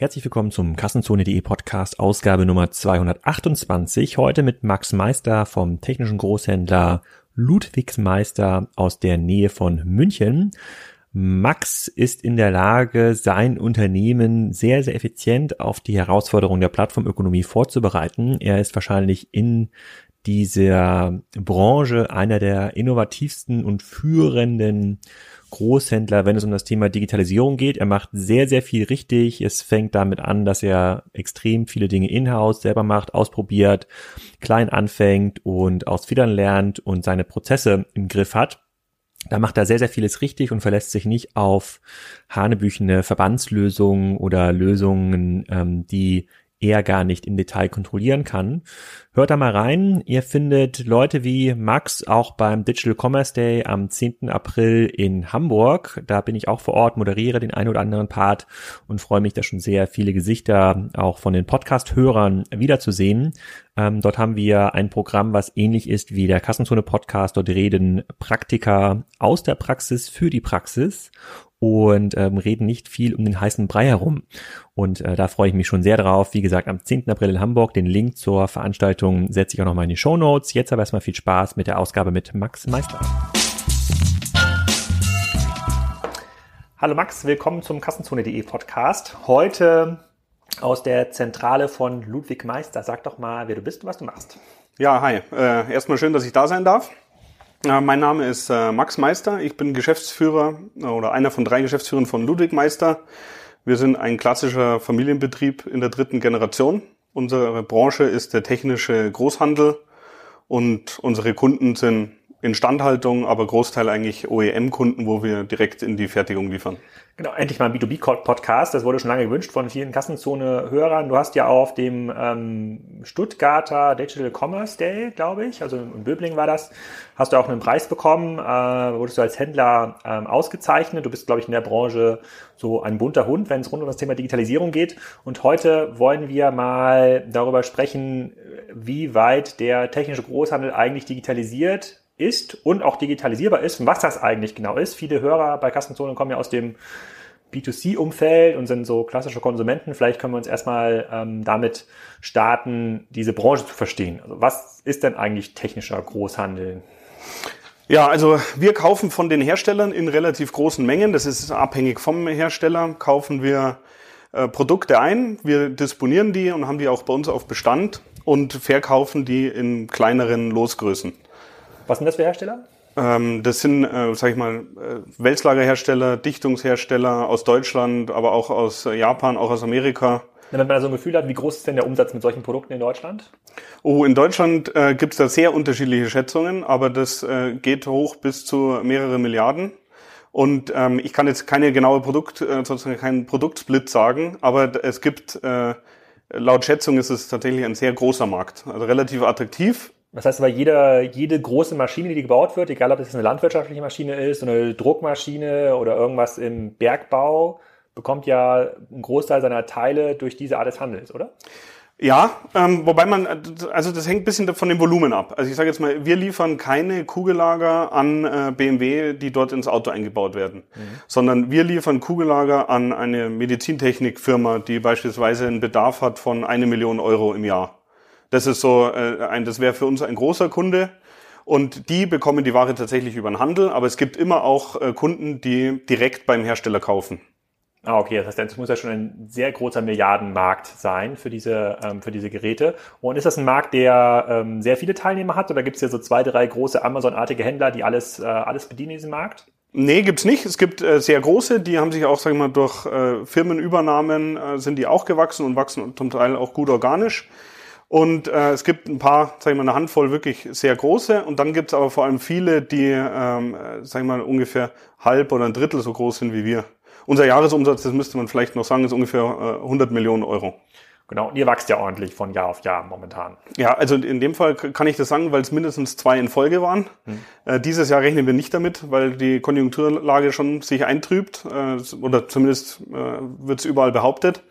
Herzlich willkommen zum Kassenzone.de Podcast, Ausgabe Nummer 228. Heute mit Max Meister vom technischen Großhändler Ludwigsmeister aus der Nähe von München. Max ist in der Lage, sein Unternehmen sehr, sehr effizient auf die Herausforderungen der Plattformökonomie vorzubereiten. Er ist wahrscheinlich in dieser Branche einer der innovativsten und führenden Großhändler, wenn es um das Thema Digitalisierung geht. Er macht sehr, sehr viel richtig. Es fängt damit an, dass er extrem viele Dinge in-house selber macht, ausprobiert, klein anfängt und aus Fehlern lernt und seine Prozesse im Griff hat. Da macht er sehr, sehr vieles richtig und verlässt sich nicht auf hanebüchene Verbandslösungen oder Lösungen, ähm, die er gar nicht im Detail kontrollieren kann. Hört da mal rein. Ihr findet Leute wie Max auch beim Digital Commerce Day am 10. April in Hamburg. Da bin ich auch vor Ort, moderiere den einen oder anderen Part und freue mich, da schon sehr viele Gesichter auch von den Podcast-Hörern wiederzusehen. Ähm, dort haben wir ein Programm, was ähnlich ist wie der Kassenzone Podcast. Dort reden Praktiker aus der Praxis für die Praxis und ähm, reden nicht viel um den heißen Brei herum. Und äh, da freue ich mich schon sehr drauf. Wie gesagt, am 10. April in Hamburg. Den Link zur Veranstaltung setze ich auch nochmal in die Show Notes. Jetzt aber erstmal viel Spaß mit der Ausgabe mit Max Meister. Hallo Max, willkommen zum Kassenzone.de Podcast. Heute aus der Zentrale von Ludwig Meister. Sag doch mal, wer du bist und was du machst. Ja, hi. Äh, erstmal schön, dass ich da sein darf. Mein Name ist äh, Max Meister. Ich bin Geschäftsführer äh, oder einer von drei Geschäftsführern von Ludwig Meister. Wir sind ein klassischer Familienbetrieb in der dritten Generation. Unsere Branche ist der technische Großhandel und unsere Kunden sind Instandhaltung, aber Großteil eigentlich OEM-Kunden, wo wir direkt in die Fertigung liefern. Genau, endlich mal ein B2B-Podcast. Das wurde schon lange gewünscht von vielen Kassenzone-Hörern. Du hast ja auf dem ähm, Stuttgarter Digital Commerce Day, glaube ich, also in Böbling war das, hast du auch einen Preis bekommen, äh, wurdest du als Händler ähm, ausgezeichnet. Du bist, glaube ich, in der Branche so ein bunter Hund, wenn es rund um das Thema Digitalisierung geht. Und heute wollen wir mal darüber sprechen, wie weit der technische Großhandel eigentlich digitalisiert ist und auch digitalisierbar ist was das eigentlich genau ist. Viele Hörer bei Kassenzonen kommen ja aus dem B2C-Umfeld und sind so klassische Konsumenten. Vielleicht können wir uns erstmal ähm, damit starten, diese Branche zu verstehen. Also was ist denn eigentlich technischer Großhandel? Ja, also wir kaufen von den Herstellern in relativ großen Mengen. Das ist abhängig vom Hersteller. Kaufen wir äh, Produkte ein, wir disponieren die und haben die auch bei uns auf Bestand und verkaufen die in kleineren Losgrößen. Was sind das für Hersteller? Ähm, das sind, äh, sag ich mal, äh, Wälzlagerhersteller, Dichtungshersteller aus Deutschland, aber auch aus äh, Japan, auch aus Amerika. Wenn man da so ein Gefühl hat, wie groß ist denn der Umsatz mit solchen Produkten in Deutschland? Oh, in Deutschland äh, gibt es da sehr unterschiedliche Schätzungen, aber das äh, geht hoch bis zu mehrere Milliarden. Und ähm, ich kann jetzt keine genaue Produkt, äh, sozusagen keinen Produktsplit sagen, aber es gibt äh, laut Schätzung ist es tatsächlich ein sehr großer Markt, also relativ attraktiv. Das heißt aber, jede, jede große Maschine, die gebaut wird, egal ob es eine landwirtschaftliche Maschine ist, eine Druckmaschine oder irgendwas im Bergbau, bekommt ja einen Großteil seiner Teile durch diese Art des Handels, oder? Ja, ähm, wobei man, also das hängt ein bisschen von dem Volumen ab. Also ich sage jetzt mal, wir liefern keine Kugellager an äh, BMW, die dort ins Auto eingebaut werden, mhm. sondern wir liefern Kugellager an eine Medizintechnikfirma, die beispielsweise einen Bedarf hat von eine Million Euro im Jahr. Das ist so äh, ein, das wäre für uns ein großer Kunde. Und die bekommen die Ware tatsächlich über den Handel, aber es gibt immer auch äh, Kunden, die direkt beim Hersteller kaufen. Ah, okay, das heißt, das muss ja schon ein sehr großer Milliardenmarkt sein für diese, ähm, für diese Geräte. Und ist das ein Markt, der ähm, sehr viele Teilnehmer hat oder gibt es hier so zwei, drei große Amazon-artige Händler, die alles, äh, alles bedienen in diesem Markt? Nee, gibt's nicht. Es gibt äh, sehr große, die haben sich auch, sagen wir mal, durch äh, Firmenübernahmen äh, sind die auch gewachsen und wachsen zum Teil auch gut organisch. Und äh, es gibt ein paar, sag ich mal, eine Handvoll wirklich sehr große. Und dann gibt es aber vor allem viele, die, ähm, sag ich mal, ungefähr halb oder ein Drittel so groß sind wie wir. Unser Jahresumsatz, das müsste man vielleicht noch sagen, ist ungefähr äh, 100 Millionen Euro. Genau, und ihr wächst ja ordentlich von Jahr auf Jahr momentan. Ja, also in dem Fall kann ich das sagen, weil es mindestens zwei in Folge waren. Hm. Äh, dieses Jahr rechnen wir nicht damit, weil die Konjunkturlage schon sich eintrübt, äh, oder zumindest äh, wird es überall behauptet.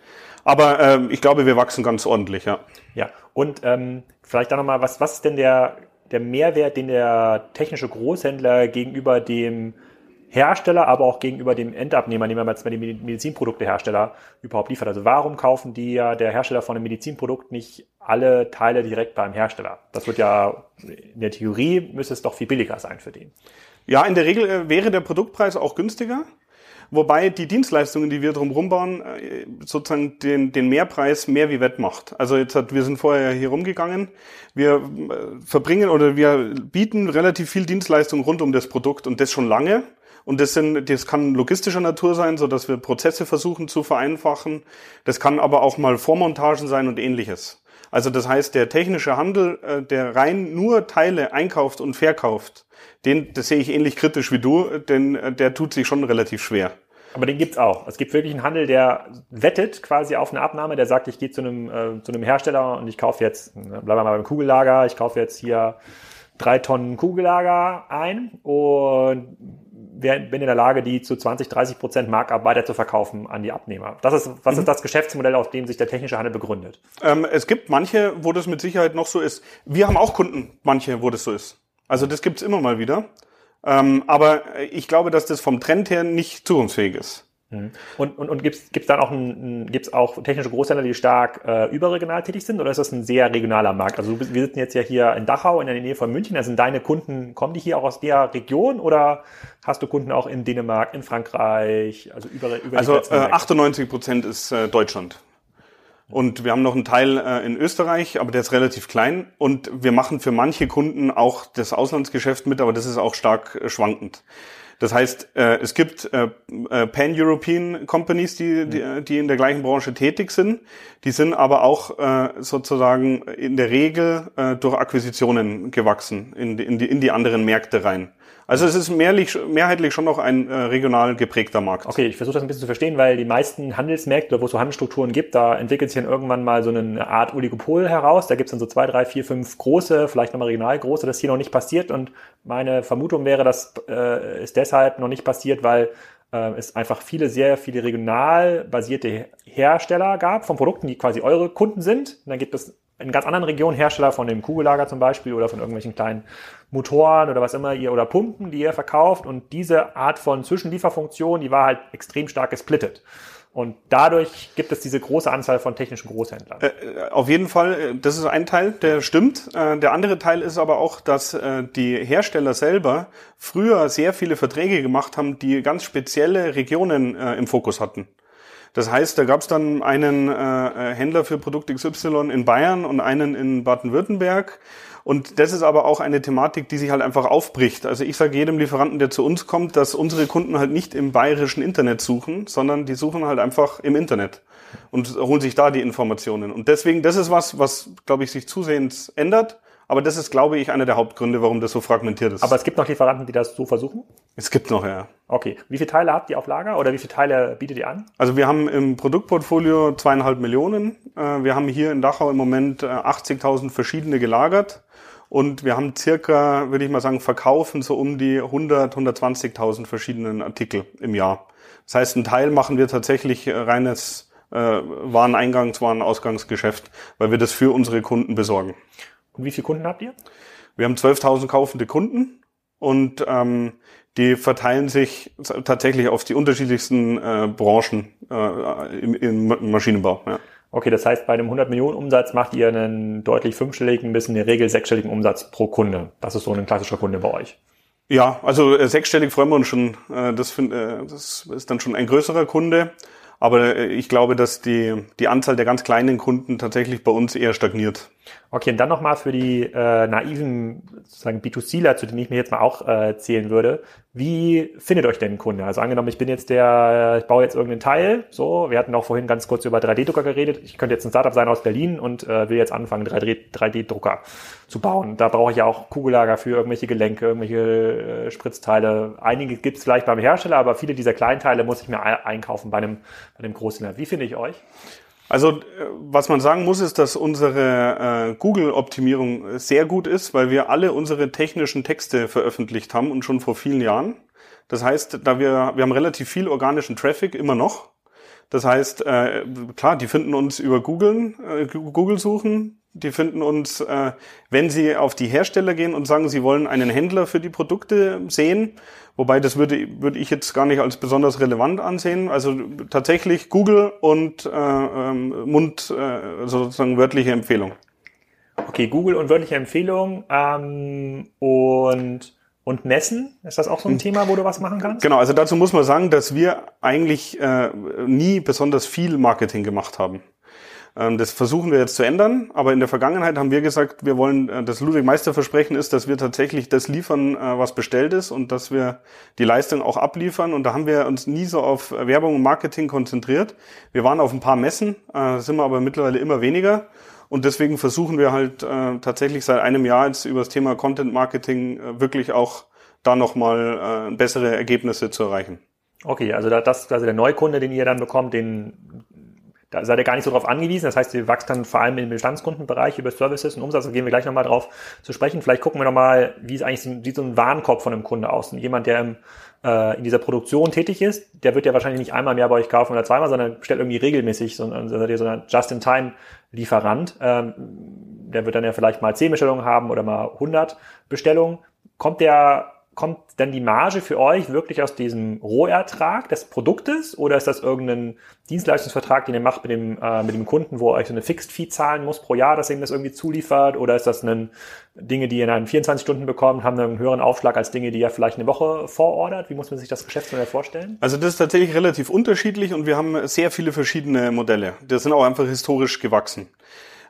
Aber äh, ich glaube, wir wachsen ganz ordentlich, ja. Ja, und ähm, vielleicht da nochmal, was, was ist denn der, der Mehrwert, den der technische Großhändler gegenüber dem Hersteller, aber auch gegenüber dem Endabnehmer, nehmen wir jetzt mal die Medizinproduktehersteller überhaupt liefert. Also warum kaufen die ja der Hersteller von einem Medizinprodukt nicht alle Teile direkt beim Hersteller? Das wird ja in der Theorie müsste es doch viel billiger sein für den. Ja, in der Regel äh, wäre der Produktpreis auch günstiger. Wobei die Dienstleistungen, die wir drumherum bauen, äh, sozusagen den, den Mehrpreis mehr wie wett macht. Also jetzt hat, wir sind vorher hier rumgegangen. Wir äh, verbringen oder wir bieten relativ viel Dienstleistung rund um das Produkt und das schon lange. Und das sind, das kann logistischer Natur sein, so dass wir Prozesse versuchen zu vereinfachen. Das kann aber auch mal Vormontagen sein und ähnliches. Also das heißt, der technische Handel, äh, der rein nur Teile einkauft und verkauft, den, das sehe ich ähnlich kritisch wie du, denn äh, der tut sich schon relativ schwer. Aber den gibt's auch. Es gibt wirklich einen Handel, der wettet quasi auf eine Abnahme, der sagt, ich gehe zu einem, äh, zu einem Hersteller und ich kaufe jetzt, ne, bleiben wir mal beim Kugellager, ich kaufe jetzt hier drei Tonnen Kugellager ein und bin in der Lage, die zu 20, 30 Prozent Markup weiter zu verkaufen an die Abnehmer. Das ist, was mhm. ist das Geschäftsmodell, auf dem sich der technische Handel begründet? Ähm, es gibt manche, wo das mit Sicherheit noch so ist. Wir haben auch Kunden, manche, wo das so ist. Also das gibt's immer mal wieder. Ähm, aber ich glaube, dass das vom Trend her nicht zukunftsfähig ist. Mhm. Und, und, und gibt es dann auch, ein, gibt's auch technische Großhändler, die stark äh, überregional tätig sind oder ist das ein sehr regionaler Markt? Also wir sitzen jetzt ja hier in Dachau in der Nähe von München. Also sind deine Kunden, kommen die hier auch aus der Region oder hast du Kunden auch in Dänemark, in Frankreich, also über, über Also äh, 98 Prozent ist äh, Deutschland. Und wir haben noch einen Teil äh, in Österreich, aber der ist relativ klein. Und wir machen für manche Kunden auch das Auslandsgeschäft mit, aber das ist auch stark äh, schwankend. Das heißt, äh, es gibt äh, äh, Pan-European Companies, die, die, die in der gleichen Branche tätig sind. Die sind aber auch äh, sozusagen in der Regel äh, durch Akquisitionen gewachsen in die, in die, in die anderen Märkte rein. Also es ist mehrlich, mehrheitlich schon noch ein äh, regional geprägter Markt. Okay, ich versuche das ein bisschen zu verstehen, weil die meisten Handelsmärkte, wo es so Handelsstrukturen gibt, da entwickelt sich dann irgendwann mal so eine Art Oligopol heraus. Da gibt es dann so zwei, drei, vier, fünf große, vielleicht nochmal regional große, das hier noch nicht passiert. Und meine Vermutung wäre, das äh, ist deshalb noch nicht passiert, weil äh, es einfach viele, sehr viele regional basierte Hersteller gab von Produkten, die quasi eure Kunden sind. Und dann gibt es in ganz anderen Regionen Hersteller von dem Kugellager zum Beispiel oder von irgendwelchen kleinen Motoren oder was immer ihr oder Pumpen, die ihr verkauft. Und diese Art von Zwischenlieferfunktion, die war halt extrem stark gesplittet. Und dadurch gibt es diese große Anzahl von technischen Großhändlern. Äh, auf jeden Fall, äh, das ist ein Teil, der stimmt. Äh, der andere Teil ist aber auch, dass äh, die Hersteller selber früher sehr viele Verträge gemacht haben, die ganz spezielle Regionen äh, im Fokus hatten. Das heißt, da gab es dann einen äh, Händler für Produkt XY in Bayern und einen in Baden-Württemberg. Und das ist aber auch eine Thematik, die sich halt einfach aufbricht. Also ich sage jedem Lieferanten, der zu uns kommt, dass unsere Kunden halt nicht im bayerischen Internet suchen, sondern die suchen halt einfach im Internet und holen sich da die Informationen. Und deswegen, das ist was, was, glaube ich, sich zusehends ändert. Aber das ist, glaube ich, einer der Hauptgründe, warum das so fragmentiert ist. Aber es gibt noch Lieferanten, die das so versuchen? Es gibt noch, ja. Okay. Wie viele Teile habt ihr auf Lager oder wie viele Teile bietet ihr an? Also wir haben im Produktportfolio zweieinhalb Millionen. Äh, wir haben hier in Dachau im Moment 80.000 äh, verschiedene gelagert. Und wir haben circa, würde ich mal sagen, verkaufen so um die 100, 120.000 verschiedenen Artikel im Jahr. Das heißt, ein Teil machen wir tatsächlich äh, reines äh, Wareneingangs-, Warenausgangsgeschäft, weil wir das für unsere Kunden besorgen. Und wie viele Kunden habt ihr? Wir haben 12.000 kaufende Kunden und ähm, die verteilen sich tatsächlich auf die unterschiedlichsten äh, Branchen äh, im, im Maschinenbau. Ja. Okay, das heißt, bei einem 100 Millionen Umsatz macht ihr einen deutlich fünfstelligen bis in der Regel sechsstelligen Umsatz pro Kunde. Das ist so ein klassischer Kunde bei euch. Ja, also äh, sechsstellig freuen wir uns schon. Äh, das, find, äh, das ist dann schon ein größerer Kunde. Aber äh, ich glaube, dass die, die Anzahl der ganz kleinen Kunden tatsächlich bei uns eher stagniert. Okay, und dann nochmal für die äh, naiven sozusagen B2Cler, zu denen ich mir jetzt mal auch äh, zählen würde. Wie findet euch denn ein Kunde? Also angenommen, ich bin jetzt der, ich baue jetzt irgendeinen Teil, so, wir hatten auch vorhin ganz kurz über 3D-Drucker geredet. Ich könnte jetzt ein Startup sein aus Berlin und äh, will jetzt anfangen, 3D-Drucker zu bauen. Da brauche ich ja auch Kugellager für irgendwelche Gelenke, irgendwelche äh, Spritzteile. Einige gibt es vielleicht beim Hersteller, aber viele dieser Kleinteile muss ich mir einkaufen bei einem, bei einem Großhändler. Wie finde ich euch? Also äh, was man sagen muss, ist, dass unsere äh, Google-Optimierung sehr gut ist, weil wir alle unsere technischen Texte veröffentlicht haben und schon vor vielen Jahren. Das heißt, da wir, wir haben relativ viel organischen Traffic immer noch. Das heißt, äh, klar, die finden uns über Google, äh, Google suchen, Die finden uns, äh, wenn sie auf die Hersteller gehen und sagen, sie wollen einen Händler für die Produkte sehen, wobei das würde, würde ich jetzt gar nicht als besonders relevant ansehen. Also tatsächlich Google und äh, ähm, Mund, äh, also sozusagen wörtliche Empfehlung. Okay, Google und wörtliche Empfehlung ähm, und und Messen, ist das auch so ein hm. Thema, wo du was machen kannst? Genau, also dazu muss man sagen, dass wir eigentlich äh, nie besonders viel Marketing gemacht haben. Ähm, das versuchen wir jetzt zu ändern, aber in der Vergangenheit haben wir gesagt, wir wollen, äh, das Ludwig-Meister-Versprechen ist, dass wir tatsächlich das liefern, äh, was bestellt ist und dass wir die Leistung auch abliefern. Und da haben wir uns nie so auf Werbung und Marketing konzentriert. Wir waren auf ein paar Messen, äh, sind wir aber mittlerweile immer weniger. Und deswegen versuchen wir halt tatsächlich seit einem Jahr jetzt über das Thema Content Marketing wirklich auch da nochmal bessere Ergebnisse zu erreichen. Okay, also das, also der Neukunde, den ihr dann bekommt, den da seid ihr gar nicht so drauf angewiesen. Das heißt, ihr wächst dann vor allem im Bestandskundenbereich über Services und Umsatz. Da gehen wir gleich nochmal drauf zu sprechen. Vielleicht gucken wir nochmal, wie es eigentlich sieht so ein Warenkorb von einem Kunde aus. Und jemand, der im, äh, in dieser Produktion tätig ist, der wird ja wahrscheinlich nicht einmal mehr bei euch kaufen oder zweimal, sondern bestellt irgendwie regelmäßig, so, also ihr so ein Just-in-Time-Lieferant. Ähm, der wird dann ja vielleicht mal 10 Bestellungen haben oder mal 100 Bestellungen. Kommt der kommt denn die Marge für euch wirklich aus diesem Rohertrag des Produktes oder ist das irgendein Dienstleistungsvertrag, den ihr macht mit dem, äh, mit dem Kunden, wo ihr euch so eine Fixed Fee zahlen muss pro Jahr, dass ihr ihm das irgendwie zuliefert oder ist das ein, Dinge, die ihr in 24 Stunden bekommt, haben einen höheren Aufschlag als Dinge, die ihr vielleicht eine Woche vorordert? Wie muss man sich das Geschäftsmodell vorstellen? Also das ist tatsächlich relativ unterschiedlich und wir haben sehr viele verschiedene Modelle. Das sind auch einfach historisch gewachsen.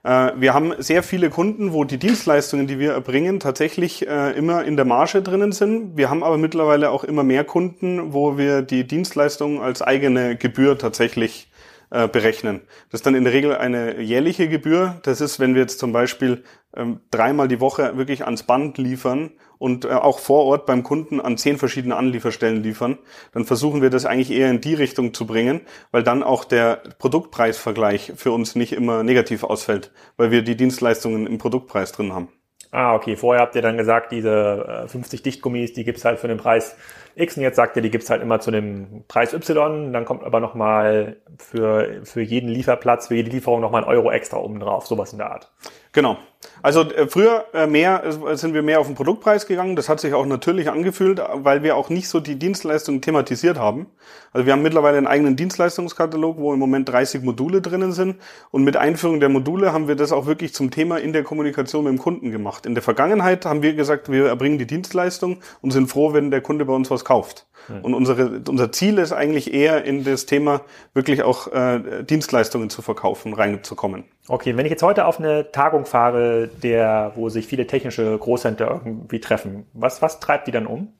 Äh, wir haben sehr viele Kunden, wo die Dienstleistungen, die wir erbringen, tatsächlich äh, immer in der Marge drinnen sind. Wir haben aber mittlerweile auch immer mehr Kunden, wo wir die Dienstleistung als eigene Gebühr tatsächlich äh, berechnen. Das ist dann in der Regel eine jährliche Gebühr. Das ist, wenn wir jetzt zum Beispiel ähm, dreimal die Woche wirklich ans Band liefern und äh, auch vor Ort beim Kunden an zehn verschiedene Anlieferstellen liefern, dann versuchen wir das eigentlich eher in die Richtung zu bringen, weil dann auch der Produktpreisvergleich für uns nicht immer negativ ausfällt, weil wir die Dienstleistungen im Produktpreis drin haben. Ah, okay. Vorher habt ihr dann gesagt, diese 50 äh, Dichtgummis, die gibt's halt für den Preis X und jetzt sagt ihr, die gibt's halt immer zu dem Preis Y. Dann kommt aber nochmal für, für jeden Lieferplatz, für jede Lieferung nochmal ein Euro extra oben drauf, sowas in der Art. Genau. Also äh, früher äh, mehr äh, sind wir mehr auf den Produktpreis gegangen. Das hat sich auch natürlich angefühlt, weil wir auch nicht so die Dienstleistungen thematisiert haben. Also wir haben mittlerweile einen eigenen Dienstleistungskatalog, wo im Moment 30 Module drinnen sind. Und mit Einführung der Module haben wir das auch wirklich zum Thema in der Kommunikation mit dem Kunden gemacht. In der Vergangenheit haben wir gesagt, wir erbringen die Dienstleistung und sind froh, wenn der Kunde bei uns was kauft. Und unsere, unser Ziel ist eigentlich eher in das Thema wirklich auch äh, Dienstleistungen zu verkaufen, reinzukommen. Okay, wenn ich jetzt heute auf eine Tagung fahre, der, wo sich viele technische Großhändler irgendwie treffen, was, was treibt die dann um?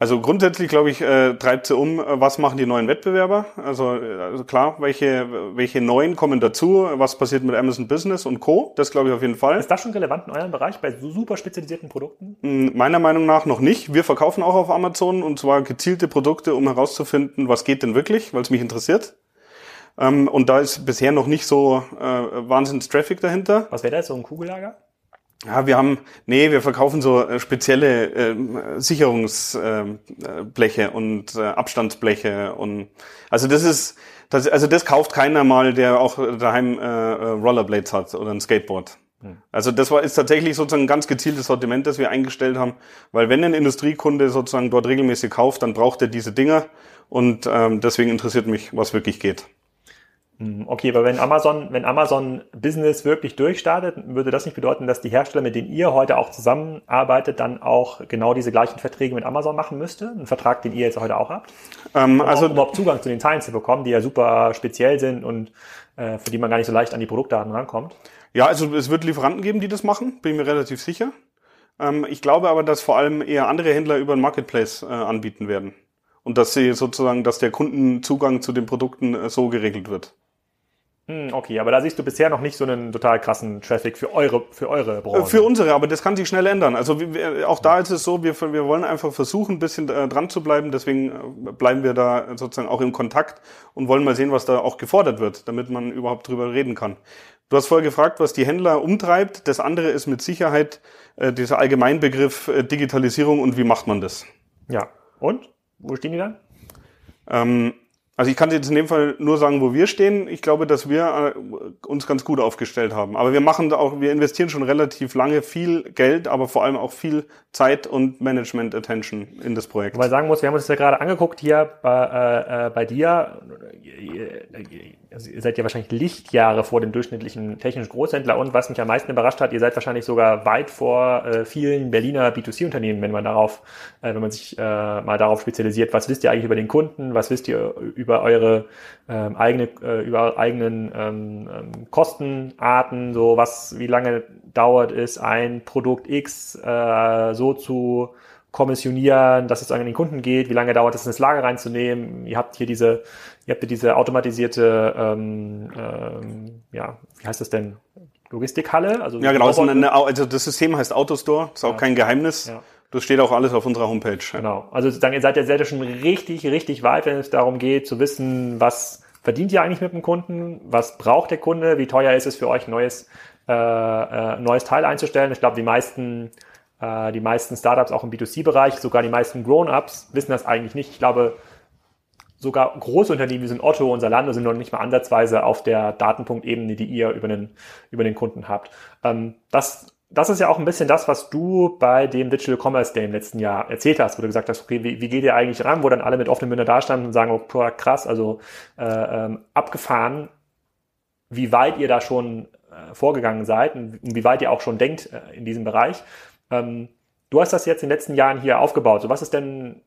Also grundsätzlich glaube ich, äh, treibt sie um, äh, was machen die neuen Wettbewerber? Also, äh, also klar, welche, welche neuen kommen dazu? Was passiert mit Amazon Business und Co? Das glaube ich auf jeden Fall. Ist das schon relevant in eurem Bereich bei so super spezialisierten Produkten? Hm, meiner Meinung nach noch nicht. Wir verkaufen auch auf Amazon und zwar gezielte Produkte, um herauszufinden, was geht denn wirklich, weil es mich interessiert. Ähm, und da ist bisher noch nicht so äh, Wahnsinns Traffic dahinter. Was wäre das, so ein Kugellager? Ja, wir haben, nee, wir verkaufen so äh, spezielle äh, Sicherungsbleche äh, und äh, Abstandsbleche und also das ist, das, also das kauft keiner mal, der auch daheim äh, Rollerblades hat oder ein Skateboard. Hm. Also das war ist tatsächlich sozusagen ein ganz gezieltes Sortiment, das wir eingestellt haben, weil wenn ein Industriekunde sozusagen dort regelmäßig kauft, dann braucht er diese Dinger und ähm, deswegen interessiert mich, was wirklich geht. Hm, okay, aber wenn Amazon, wenn Amazon Business wirklich durchstartet, würde das nicht bedeuten, dass die Hersteller, mit denen ihr heute auch zusammenarbeitet, dann auch genau diese gleichen Verträge mit Amazon machen müsste? Ein Vertrag, den ihr jetzt heute auch habt? Ähm, um also auch, überhaupt Zugang zu den Teilen zu bekommen, die ja super speziell sind und äh, für die man gar nicht so leicht an die Produktdaten rankommt. Ja, also es wird Lieferanten geben, die das machen, bin ich mir relativ sicher. Ähm, ich glaube aber, dass vor allem eher andere Händler über den Marketplace äh, anbieten werden. Und dass sie sozusagen, dass der Kundenzugang zu den Produkten äh, so geregelt wird. Hm, okay, aber da siehst du bisher noch nicht so einen total krassen Traffic für eure, für eure Branche. Für unsere, aber das kann sich schnell ändern. Also wir, auch da ist es so, wir, wir wollen einfach versuchen, ein bisschen äh, dran zu bleiben. Deswegen äh, bleiben wir da sozusagen auch im Kontakt und wollen mal sehen, was da auch gefordert wird, damit man überhaupt drüber reden kann. Du hast vorher gefragt, was die Händler umtreibt. Das andere ist mit Sicherheit äh, dieser Allgemeinbegriff äh, Digitalisierung und wie macht man das. Ja. Und? Wo stehen die dann? Ähm, Also ich kann jetzt in dem Fall nur sagen, wo wir stehen. Ich glaube, dass wir äh, uns ganz gut aufgestellt haben. Aber wir machen auch, wir investieren schon relativ lange viel Geld, aber vor allem auch viel Zeit und Management Attention in das Projekt. Weil sagen muss, wir haben uns das ja gerade angeguckt hier bei, äh, äh bei dir. Also ihr seid ja wahrscheinlich Lichtjahre vor dem durchschnittlichen technischen Großhändler. Und was mich am meisten überrascht hat, ihr seid wahrscheinlich sogar weit vor äh, vielen Berliner B2C-Unternehmen, wenn man darauf, äh, wenn man sich äh, mal darauf spezialisiert, was wisst ihr eigentlich über den Kunden, was wisst ihr über eure ähm, eigene, äh, über eigenen ähm, ähm, Kostenarten, so was, wie lange dauert es, ein Produkt X äh, so zu kommissionieren, dass es an den Kunden geht, wie lange dauert es, ins Lager reinzunehmen. Ihr habt hier diese, ihr habt hier diese automatisierte, ähm, ähm, ja, wie heißt das denn? Logistikhalle? Also ja, genau. Eine, also das System heißt Autostore, ist auch ja. kein Geheimnis. Ja. Das steht auch alles auf unserer Homepage. Genau. Also sozusagen, ihr seid ja sehr schon richtig, richtig weit, wenn es darum geht, zu wissen, was verdient ihr eigentlich mit dem Kunden, was braucht der Kunde, wie teuer ist es für euch, neues, äh, äh, neues Teil einzustellen. Ich glaube, die meisten äh, die meisten Startups auch im B2C-Bereich, sogar die meisten Grown-Ups wissen das eigentlich nicht. Ich glaube, sogar große Unternehmen wie sind Otto und Zalando sind noch nicht mal ansatzweise auf der Datenpunktebene, die ihr über den, über den Kunden habt. Ähm, das, das ist ja auch ein bisschen das, was du bei dem Digital Commerce Day im letzten Jahr erzählt hast, wo du gesagt hast, okay, wie, wie geht ihr eigentlich ran, wo dann alle mit offenen Mündern dastanden und sagen, oh, krass, also äh, ähm, abgefahren, wie weit ihr da schon äh, vorgegangen seid und wie weit ihr auch schon denkt äh, in diesem Bereich. Ähm, du hast das jetzt in den letzten Jahren hier aufgebaut. So, was ist denn,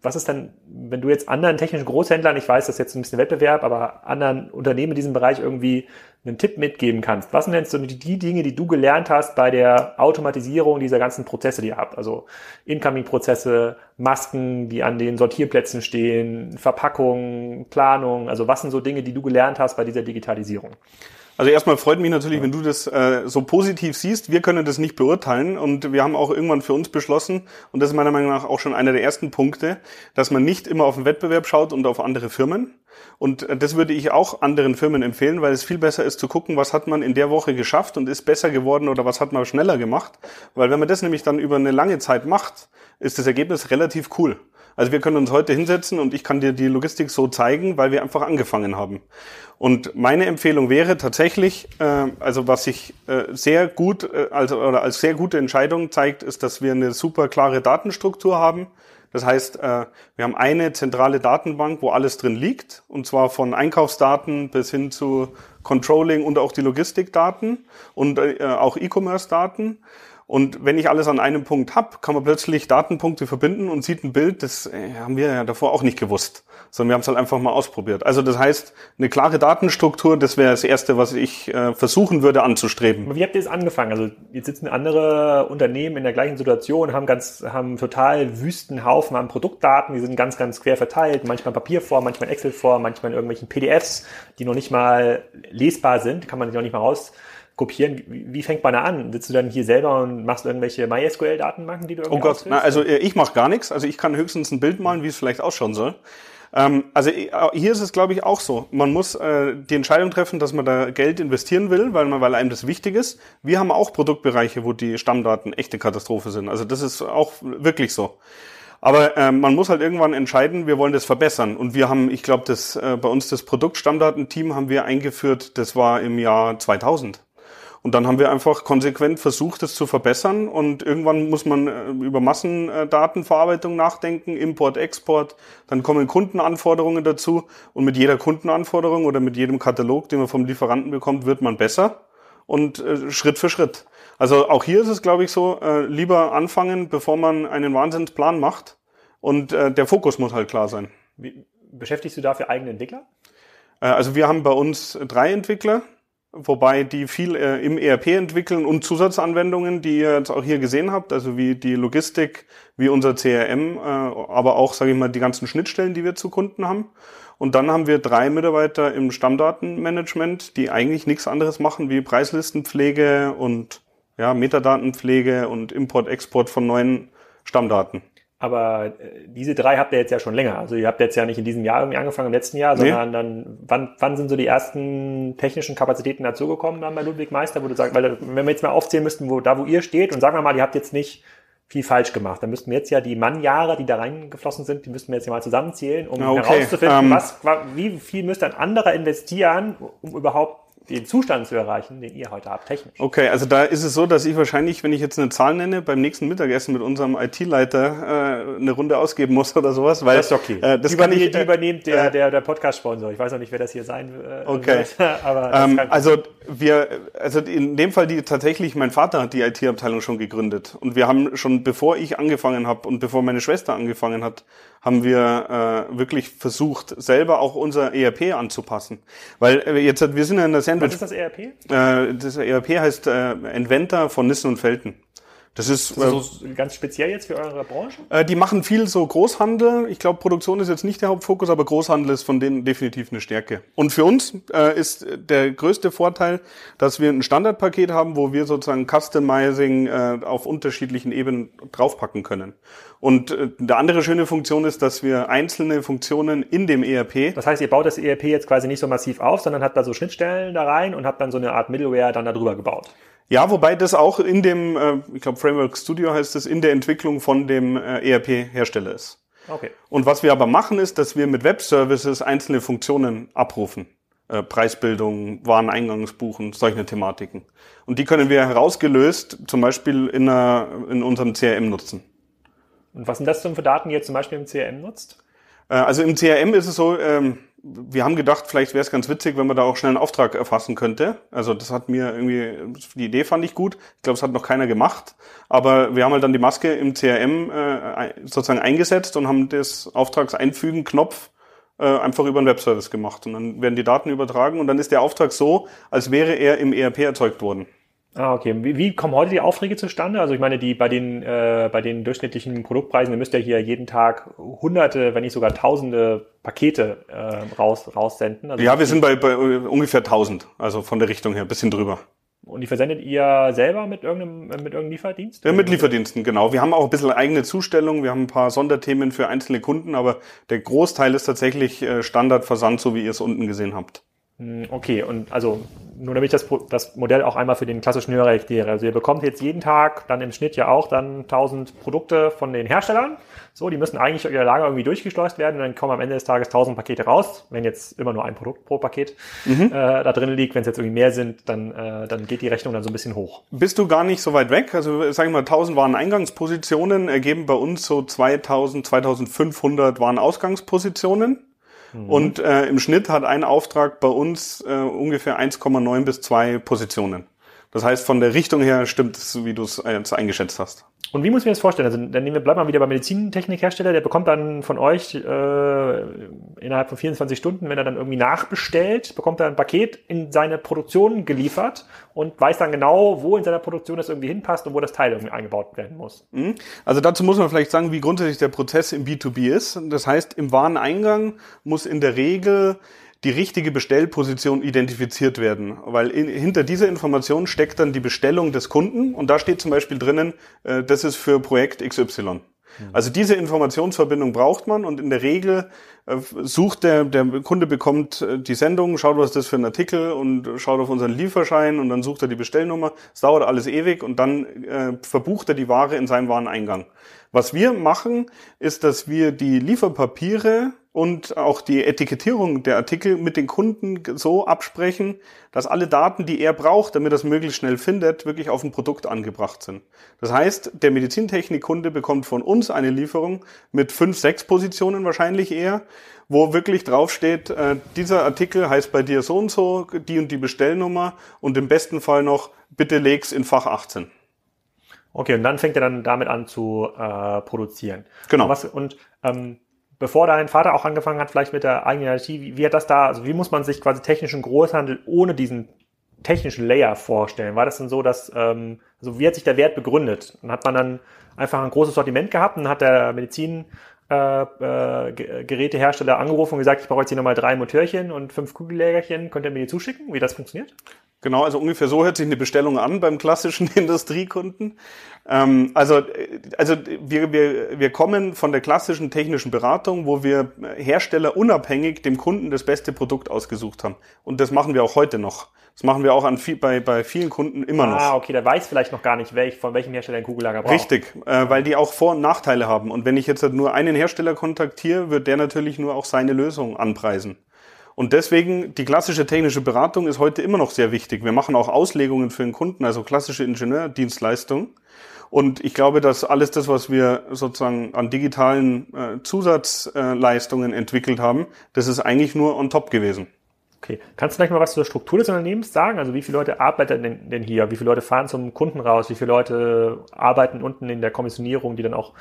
was ist denn, wenn du jetzt anderen technischen Großhändlern, ich weiß, das ist jetzt ein bisschen Wettbewerb, aber anderen Unternehmen in diesem Bereich irgendwie einen Tipp mitgeben kannst? Was sind denn so die, Dinge, die du gelernt hast bei der Automatisierung dieser ganzen Prozesse, die ihr habt? Also Incoming-Prozesse, Masken, die an den Sortierplätzen stehen, Verpackung, Planung. Also was sind so Dinge, die du gelernt hast bei dieser Digitalisierung? Also erstmal freut mich natürlich, ja. wenn du das äh, so positiv siehst. Wir können das nicht beurteilen und wir haben auch irgendwann für uns beschlossen, und das ist meiner Meinung nach auch schon einer der ersten Punkte, dass man nicht immer auf den Wettbewerb schaut und auf andere Firmen. Und äh, das würde ich auch anderen Firmen empfehlen, weil es viel besser ist zu gucken, was hat man in der Woche geschafft und ist besser geworden oder was hat man schneller gemacht. Weil wenn man das nämlich dann über eine lange Zeit macht, ist das Ergebnis relativ cool. Also wir können uns heute hinsetzen und ich kann dir die Logistik so zeigen, weil wir einfach angefangen haben. Und meine Empfehlung wäre tatsächlich, äh, also was sich äh, sehr gut, äh, also oder als sehr gute Entscheidung zeigt, ist, dass wir eine super klare Datenstruktur haben. Das heißt, äh, wir haben eine zentrale Datenbank, wo alles drin liegt, und zwar von Einkaufsdaten bis hin zu Controlling und auch die Logistikdaten und äh, auch E-Commerce-Daten. Und wenn ich alles an einem Punkt habe, kann man plötzlich Datenpunkte verbinden und sieht ein Bild, das äh, haben wir ja davor auch nicht gewusst, sondern wir haben es halt einfach mal ausprobiert. Also das heißt, eine klare Datenstruktur, das wäre das Erste, was ich äh, versuchen würde anzustreben. Wie habt ihr es angefangen? Also jetzt sitzen andere Unternehmen in der gleichen Situation, haben ganz, haben total wüsten Haufen an Produktdaten, die sind ganz, ganz quer verteilt, manchmal Papierform, manchmal Excel-Form, manchmal in irgendwelchen PDFs, die noch nicht mal lesbar sind, kann man sich noch nicht mal raus kopieren. Wie, wie, fängt man da an? Sitzt du dann hier selber und machst irgendwelche MySQL-Datenbanken, die du irgendwie Oh Gott, na, also äh, ich mache gar nichts. Also ich kann höchstens ein Bild malen, wie es vielleicht ausschauen soll. Ähm, also äh, hier ist es, glaube ich, auch so. Man muss äh, die Entscheidung treffen, dass man da Geld investieren will, weil, man, weil einem das wichtig ist. Wir haben auch Produktbereiche, wo die Stammdaten echte Katastrophe sind. Also das ist auch wirklich so. Aber ähm, man muss halt irgendwann entscheiden, wir wollen das verbessern. Und wir haben, ich glaube, das äh, bei uns das Produktstammdatenteam haben wir eingeführt, das war im Jahr 2000. Und dann haben wir einfach konsequent versucht, das zu verbessern. Und irgendwann muss man äh, über Massendatenverarbeitung nachdenken, Import, Export. Dann kommen Kundenanforderungen dazu. Und mit jeder Kundenanforderung oder mit jedem Katalog, den man vom Lieferanten bekommt, wird man besser. Und äh, Schritt für Schritt. Also auch hier ist es, glaube ich, so, äh, lieber anfangen, bevor man einen Wahnsinnsplan macht. Und der Fokus muss halt klar sein. Wie, beschäftigst du dafür eigene Entwickler? Also wir haben bei uns drei Entwickler wobei die viel äh, im ERP entwickeln und Zusatzanwendungen, die ihr jetzt auch hier gesehen habt, also wie die Logistik, wie unser CRM, äh, aber auch, sage ich mal, die ganzen Schnittstellen, die wir zu Kunden haben. Und dann haben wir drei Mitarbeiter im Stammdatenmanagement, die eigentlich nichts anderes machen wie Preislistenpflege und ja, Metadatenpflege und Import-Export von neuen Stammdaten. Aber äh, diese drei habt ihr jetzt ja schon länger. Also ihr habt jetzt ja nicht in diesem Jahr irgendwie angefangen, im letzten Jahr, sondern nee. dann, wann, wann sind so die ersten technischen Kapazitäten dazugekommen dann bei Ludwig Meister, wo du sagst, weil wenn wir jetzt mal aufzählen müssten, wo da wo ihr steht und sagen wir mal, ihr habt jetzt nicht viel falsch gemacht. Da müssten wir jetzt ja die Mannjahre, die da reingeflossen sind, die müssten wir jetzt ja mal zusammenzählen, um okay. herauszufinden, ähm, was, wie viel müsste ein anderer investieren, um überhaupt den Zustand zu erreichen, den ihr heute habt, technisch. Okay, also da ist es so, dass ich wahrscheinlich, wenn ich jetzt eine Zahl nenne, beim nächsten Mittagessen mit unserem IT-Leiter äh, eine Runde ausgeben muss oder sowas. Weil, das ist okay. Äh, das die kann ich, die übernimmt der, äh, der, der Podcast-Sponsor. Ich weiß noch nicht, wer das hier sein äh, okay. wird. aber ähm, also wir, also in dem Fall die tatsächlich, mein Vater hat die IT-Abteilung schon gegründet. Und wir haben schon, bevor ich angefangen habe und bevor meine Schwester angefangen hat, haben wir äh, wirklich versucht, selber auch unser ERP anzupassen. Weil äh, jetzt, wir sind ja in der Sandwich. Was ist das ERP? Äh, das ERP heißt äh, Inventor von Nissen und Felten. Das ist, ist das so äh, ganz speziell jetzt für eure Branche? Äh, die machen viel so Großhandel. Ich glaube, Produktion ist jetzt nicht der Hauptfokus, aber Großhandel ist von denen definitiv eine Stärke. Und für uns äh, ist der größte Vorteil, dass wir ein Standardpaket haben, wo wir sozusagen Customizing äh, auf unterschiedlichen Ebenen draufpacken können. Und äh, der andere schöne Funktion ist, dass wir einzelne Funktionen in dem ERP. Das heißt, ihr baut das ERP jetzt quasi nicht so massiv auf, sondern habt da so Schnittstellen da rein und habt dann so eine Art Middleware dann darüber gebaut. Ja, wobei das auch in dem, äh, ich glaube Framework Studio heißt es, in der Entwicklung von dem äh, ERP-Hersteller ist. Okay. Und was wir aber machen, ist, dass wir mit Web-Services einzelne Funktionen abrufen. Äh, Preisbildung, Wareneingangsbuchen, solche Thematiken. Und die können wir herausgelöst zum Beispiel in, einer, in unserem CRM nutzen. Und was sind das denn für Daten, die ihr zum Beispiel im CRM nutzt? Äh, also im CRM ist es so, ähm, wir haben gedacht, vielleicht wäre es ganz witzig, wenn man da auch schnell einen Auftrag erfassen könnte. Also das hat mir irgendwie, die Idee fand ich gut. Ich glaube, es hat noch keiner gemacht. Aber wir haben halt dann die Maske im CRM äh, sozusagen eingesetzt und haben das Auftragseinfügen-Knopf äh, einfach über einen Webservice gemacht. Und dann werden die Daten übertragen und dann ist der Auftrag so, als wäre er im ERP erzeugt worden. Ah, okay. Wie, wie kommen heute die Aufträge zustande? Also ich meine, die bei den äh, bei den durchschnittlichen Produktpreisen, ihr müsst ja hier jeden Tag hunderte, wenn nicht sogar tausende Pakete äh, raus raussenden. Also ja, wir sind bei, bei ungefähr 1000, also von der Richtung her, bisschen drüber. Und die versendet ihr selber mit irgendeinem, mit irgendeinem Lieferdienst? Ja, mit Lieferdiensten, genau. Wir haben auch ein bisschen eigene Zustellung, wir haben ein paar Sonderthemen für einzelne Kunden, aber der Großteil ist tatsächlich äh, Standardversand, so wie ihr es unten gesehen habt. Hm, okay, und also nur damit ich das, das Modell auch einmal für den klassischen Hörer erkläre. Also ihr bekommt jetzt jeden Tag dann im Schnitt ja auch dann 1000 Produkte von den Herstellern. So, die müssen eigentlich in ihr Lager irgendwie durchgeschleust werden und dann kommen am Ende des Tages 1000 Pakete raus. Wenn jetzt immer nur ein Produkt pro Paket mhm. äh, da drin liegt, wenn es jetzt irgendwie mehr sind, dann, äh, dann geht die Rechnung dann so ein bisschen hoch. Bist du gar nicht so weit weg? Also sagen wir mal, 1000 waren Eingangspositionen, ergeben bei uns so 2000, 2500 waren Ausgangspositionen. Mhm. Und äh, im Schnitt hat ein Auftrag bei uns äh, ungefähr 1,9 bis 2 Positionen. Das heißt, von der Richtung her stimmt es, wie du es eingeschätzt hast. Und wie muss ich mir das vorstellen? Also dann nehmen wir, bleiben wir wieder beim Medizintechnikhersteller, der bekommt dann von euch äh, innerhalb von 24 Stunden, wenn er dann irgendwie nachbestellt, bekommt er ein Paket in seine Produktion geliefert und weiß dann genau, wo in seiner Produktion das irgendwie hinpasst und wo das Teil irgendwie eingebaut werden muss. Mhm. Also dazu muss man vielleicht sagen, wie grundsätzlich der Prozess im B2B ist. Das heißt, im Wareneingang muss in der Regel die richtige Bestellposition identifiziert werden, weil in, hinter dieser Information steckt dann die Bestellung des Kunden und da steht zum Beispiel drinnen, äh, das ist für Projekt XY. Mhm. Also diese Informationsverbindung braucht man und in der Regel äh, sucht der, der Kunde bekommt äh, die Sendung, schaut, was das für ein Artikel und schaut auf unseren Lieferschein und dann sucht er die Bestellnummer. Es dauert alles ewig und dann äh, verbucht er die Ware in seinem Wareneingang. Was wir machen, ist, dass wir die Lieferpapiere und auch die Etikettierung der Artikel mit den Kunden so absprechen, dass alle Daten, die er braucht, damit er es möglichst schnell findet, wirklich auf dem Produkt angebracht sind. Das heißt, der Medizintechnikkunde bekommt von uns eine Lieferung mit fünf, sechs Positionen wahrscheinlich eher, wo wirklich draufsteht, äh, dieser Artikel heißt bei dir so und so, die und die Bestellnummer und im besten Fall noch, bitte leg's in Fach 18. Okay, und dann fängt er dann damit an zu äh, produzieren. Genau. Und, was, und ähm, bevor dein Vater auch angefangen hat, vielleicht mit der eigenen IT, wie, wie hat das da, also wie muss man sich quasi technischen Großhandel ohne diesen technischen Layer vorstellen? War das denn so, dass, ähm, also wie hat sich der Wert begründet? Dann hat man dann einfach ein großes Sortiment gehabt und hat der Medizin Gerätehersteller angerufen und gesagt, ich brauche jetzt hier nochmal drei Motörchen und fünf Kugellägerchen, könnt ihr mir die zuschicken, wie das funktioniert? Genau, also ungefähr so hört sich eine Bestellung an beim klassischen Industriekunden. Ähm, also, also wir, wir, wir kommen von der klassischen technischen Beratung, wo wir Hersteller unabhängig dem Kunden das beste Produkt ausgesucht haben. Und das machen wir auch heute noch. Das machen wir auch an viel, bei, bei vielen Kunden immer noch. Ah, okay, der weiß vielleicht noch gar nicht, welch, von welchem Hersteller ein Kugellager braucht. Richtig, äh, weil die auch Vor- und Nachteile haben. Und wenn ich jetzt halt nur einen Hersteller kontaktiere, wird der natürlich nur auch seine Lösung anpreisen. Und deswegen, die klassische technische Beratung ist heute immer noch sehr wichtig. Wir machen auch Auslegungen für den Kunden, also klassische Ingenieurdienstleistung. Und ich glaube, dass alles das, was wir sozusagen an digitalen äh, Zusatzleistungen entwickelt haben, das ist eigentlich nur on top gewesen. Okay. Kannst du vielleicht mal was zur Struktur des Unternehmens sagen? Also wie viele Leute arbeiten denn, denn hier? Wie viele Leute fahren zum Kunden raus? Wie viele Leute arbeiten unten in der Kommissionierung, die dann auch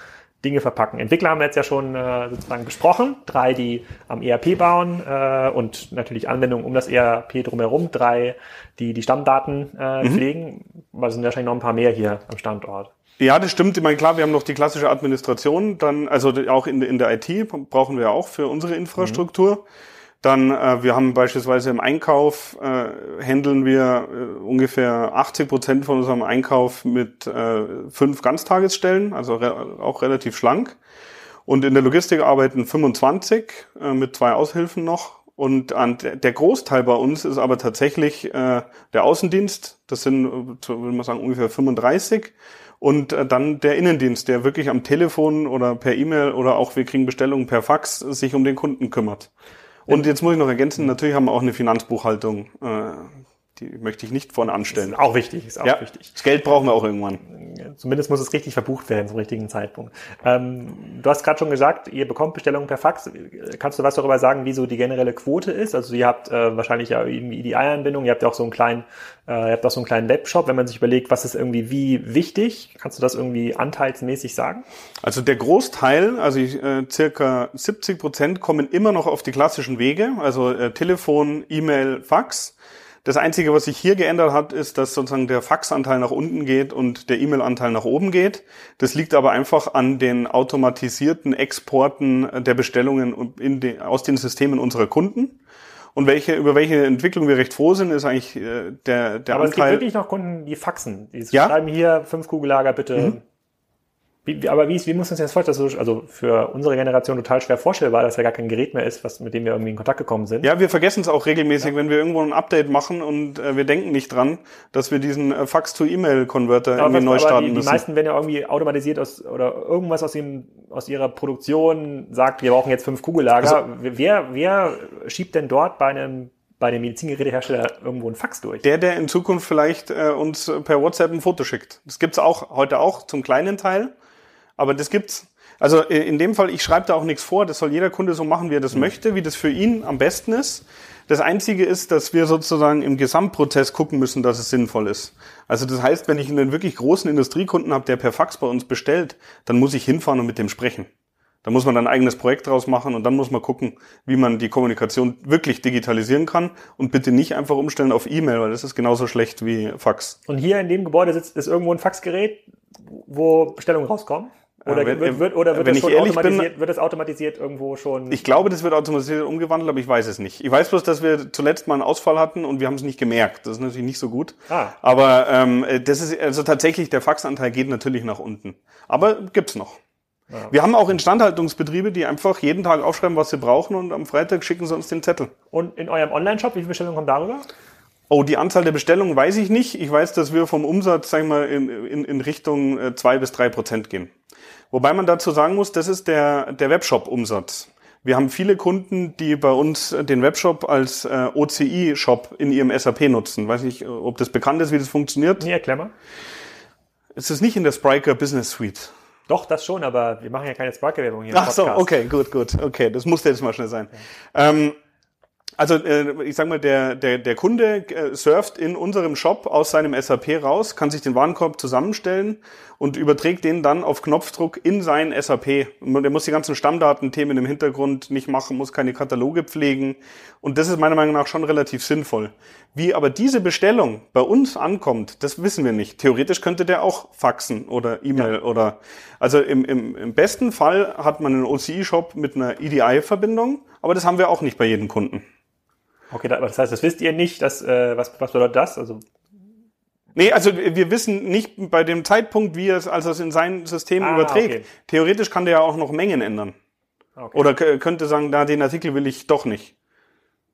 Dinge verpacken? Entwickler haben wir jetzt ja schon äh, sozusagen besprochen. Drei, die am ERP bauen äh, und natürlich Anwendungen um das ERP drumherum. Drei, die die Stammdaten äh, mhm. pflegen. Aber es sind wahrscheinlich noch ein paar mehr hier am Standort. Ja, das stimmt. Ich meine, klar, wir haben noch die klassische Administration, dann, also auch in, in der IT brauchen wir auch für unsere Infrastruktur. Mhm. Dann, äh, wir haben beispielsweise im Einkauf, äh, handeln wir äh, ungefähr 80 Prozent von unserem Einkauf mit äh, fünf Ganztagesstellen, also re auch relativ schlank. Und in der Logistik arbeiten 25 äh, mit zwei Aushilfen noch. Und an der Großteil bei uns ist aber tatsächlich äh, der Außendienst. Das sind, äh, würde man sagen, ungefähr 35. Und äh, dann der Innendienst, der wirklich am Telefon oder per E-Mail oder auch wir kriegen Bestellungen per Fax sich um den Kunden kümmert. Und jetzt muss ich noch ergänzen, natürlich haben wir auch eine Finanzbuchhaltung. Äh, die möchte ich nicht vorne anstellen. Ist auch wichtig, ist auch ja, wichtig. Das Geld brauchen wir auch irgendwann. Zumindest muss es richtig verbucht werden zum richtigen Zeitpunkt. Ähm, du hast gerade schon gesagt, ihr bekommt Bestellungen per Fax. Kannst du was darüber sagen, wie so die generelle Quote ist? Also ihr habt äh, wahrscheinlich ja irgendwie EDI-Anbindung, ihr habt ja auch so einen kleinen, äh, ihr habt auch so einen kleinen Webshop. Wenn man sich überlegt, was ist irgendwie wie wichtig, kannst du das irgendwie anteilsmäßig sagen? Also der Großteil, also ich, äh, circa 70 Prozent kommen immer noch auf die klassischen Wege, also äh, Telefon, E-Mail, Fax. Das Einzige, was sich hier geändert hat, ist, dass sozusagen der Faxanteil nach unten geht und der E-Mail-Anteil nach oben geht. Das liegt aber einfach an den automatisierten Exporten der Bestellungen die, aus den Systemen unserer Kunden. Und welche, über welche Entwicklung wir recht froh sind, ist eigentlich äh, der, der Aber Anteil. Aber es gibt wirklich noch Kunden, die faxen. Die ja? schreiben hier fünf Kugellager bitte mhm. Wie, aber wie, wie muss sich das vorstellen? Also für unsere Generation total schwer vorstellbar, dass ja gar kein Gerät mehr ist, was, mit dem wir irgendwie in Kontakt gekommen sind. Ja, wir vergessen es auch regelmäßig, ja. wenn wir irgendwo ein Update machen und äh, wir denken nicht dran, dass wir diesen äh, Fax-to-E-Mail-Converter irgendwie was, neu starten die, müssen. Die meisten werden ja irgendwie automatisiert aus oder irgendwas aus, dem, aus ihrer Produktion sagt, wir brauchen jetzt fünf Kugellager. Also, wer, wer schiebt denn dort bei einem bei dem Medizingerätehersteller irgendwo ein Fax durch. Der, der in Zukunft vielleicht äh, uns per WhatsApp ein Foto schickt. Das gibt's auch heute auch zum kleinen Teil. Aber das gibt's. Also äh, in dem Fall, ich schreibe da auch nichts vor, das soll jeder Kunde so machen, wie er das mhm. möchte, wie das für ihn am besten ist. Das Einzige ist, dass wir sozusagen im Gesamtprozess gucken müssen, dass es sinnvoll ist. Also das heißt, wenn ich einen wirklich großen Industriekunden habe, der per Fax bei uns bestellt, dann muss ich hinfahren und mit dem sprechen. Da muss man dann ein eigenes Projekt draus machen und dann muss man gucken, wie man die Kommunikation wirklich digitalisieren kann und bitte nicht einfach umstellen auf E-Mail, weil das ist genauso schlecht wie Fax. Und hier in dem Gebäude sitzt ist irgendwo ein Faxgerät, wo Bestellungen rauskommen? Oder, wenn, wird, wird, oder wird, das automatisiert, bin, wird das automatisiert irgendwo schon? Ich glaube, das wird automatisiert umgewandelt, aber ich weiß es nicht. Ich weiß bloß, dass wir zuletzt mal einen Ausfall hatten und wir haben es nicht gemerkt. Das ist natürlich nicht so gut. Ah. Aber ähm, das ist also tatsächlich der Faxanteil geht natürlich nach unten. Aber gibt's noch. Ja. Wir haben auch Instandhaltungsbetriebe, die einfach jeden Tag aufschreiben, was sie brauchen und am Freitag schicken sie uns den Zettel. Und in eurem Online-Shop, wie viele Bestellungen kommen darüber? Oh, die Anzahl der Bestellungen weiß ich nicht. Ich weiß, dass wir vom Umsatz, sag ich mal, in, in, in Richtung äh, zwei bis drei Prozent gehen. Wobei man dazu sagen muss, das ist der, der Webshop-Umsatz. Wir haben viele Kunden, die bei uns den Webshop als äh, OCI-Shop in ihrem SAP nutzen. Weiß nicht, ob das bekannt ist, wie das funktioniert. Nee, erklär mal. Es ist nicht in der Spriker Business Suite. Doch, das schon, aber wir machen ja keine Spriker-Werbung hier. Ach so, okay, gut, gut. Okay, das musste jetzt mal schnell sein. Ja. Ähm, also äh, ich sag mal, der, der, der Kunde äh, surft in unserem Shop aus seinem SAP raus, kann sich den Warenkorb zusammenstellen und überträgt den dann auf Knopfdruck in sein SAP. Der muss die ganzen Stammdatenthemen im Hintergrund nicht machen, muss keine Kataloge pflegen. Und das ist meiner Meinung nach schon relativ sinnvoll. Wie aber diese Bestellung bei uns ankommt, das wissen wir nicht. Theoretisch könnte der auch faxen oder E-Mail ja. oder also im, im, im besten Fall hat man einen OCI-Shop mit einer EDI-Verbindung, aber das haben wir auch nicht bei jedem Kunden. Okay, das heißt, das wisst ihr nicht, dass, äh, was, was bedeutet das? Also Nee, also wir wissen nicht bei dem Zeitpunkt, wie er es, als er es in sein System ah, überträgt. Okay. Theoretisch kann der ja auch noch Mengen ändern. Okay. Oder könnte sagen, da den Artikel will ich doch nicht.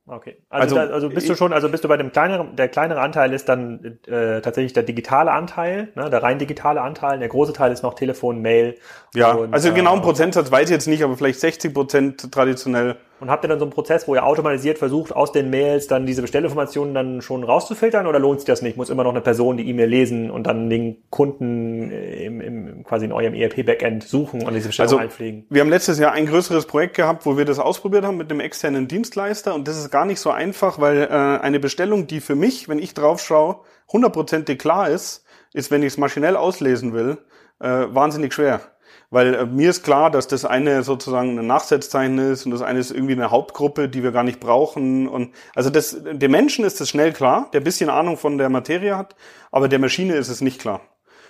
Okay. Also, also, da, also bist du schon, also bist du bei dem kleineren, der kleinere Anteil ist dann äh, tatsächlich der digitale Anteil, ne, der rein digitale Anteil. Der große Teil ist noch Telefon, Mail. Ja, und, also genau einen Prozentsatz weiß ich jetzt nicht, aber vielleicht 60 Prozent traditionell und habt ihr dann so einen Prozess, wo ihr automatisiert versucht, aus den Mails dann diese Bestellinformationen dann schon rauszufiltern oder lohnt sich das nicht? Muss immer noch eine Person die E-Mail lesen und dann den Kunden im, im, quasi in eurem ERP-Backend suchen und diese Bestellung also, einpflegen? Wir haben letztes Jahr ein größeres Projekt gehabt, wo wir das ausprobiert haben mit einem externen Dienstleister und das ist gar nicht so einfach, weil äh, eine Bestellung, die für mich, wenn ich drauf schaue, hundertprozentig klar ist, ist, wenn ich es maschinell auslesen will, äh, wahnsinnig schwer. Weil äh, mir ist klar, dass das eine sozusagen ein Nachsetzzeichen ist und das eine ist irgendwie eine Hauptgruppe, die wir gar nicht brauchen. Und also das, dem Menschen ist das schnell klar, der bisschen Ahnung von der Materie hat, aber der Maschine ist es nicht klar.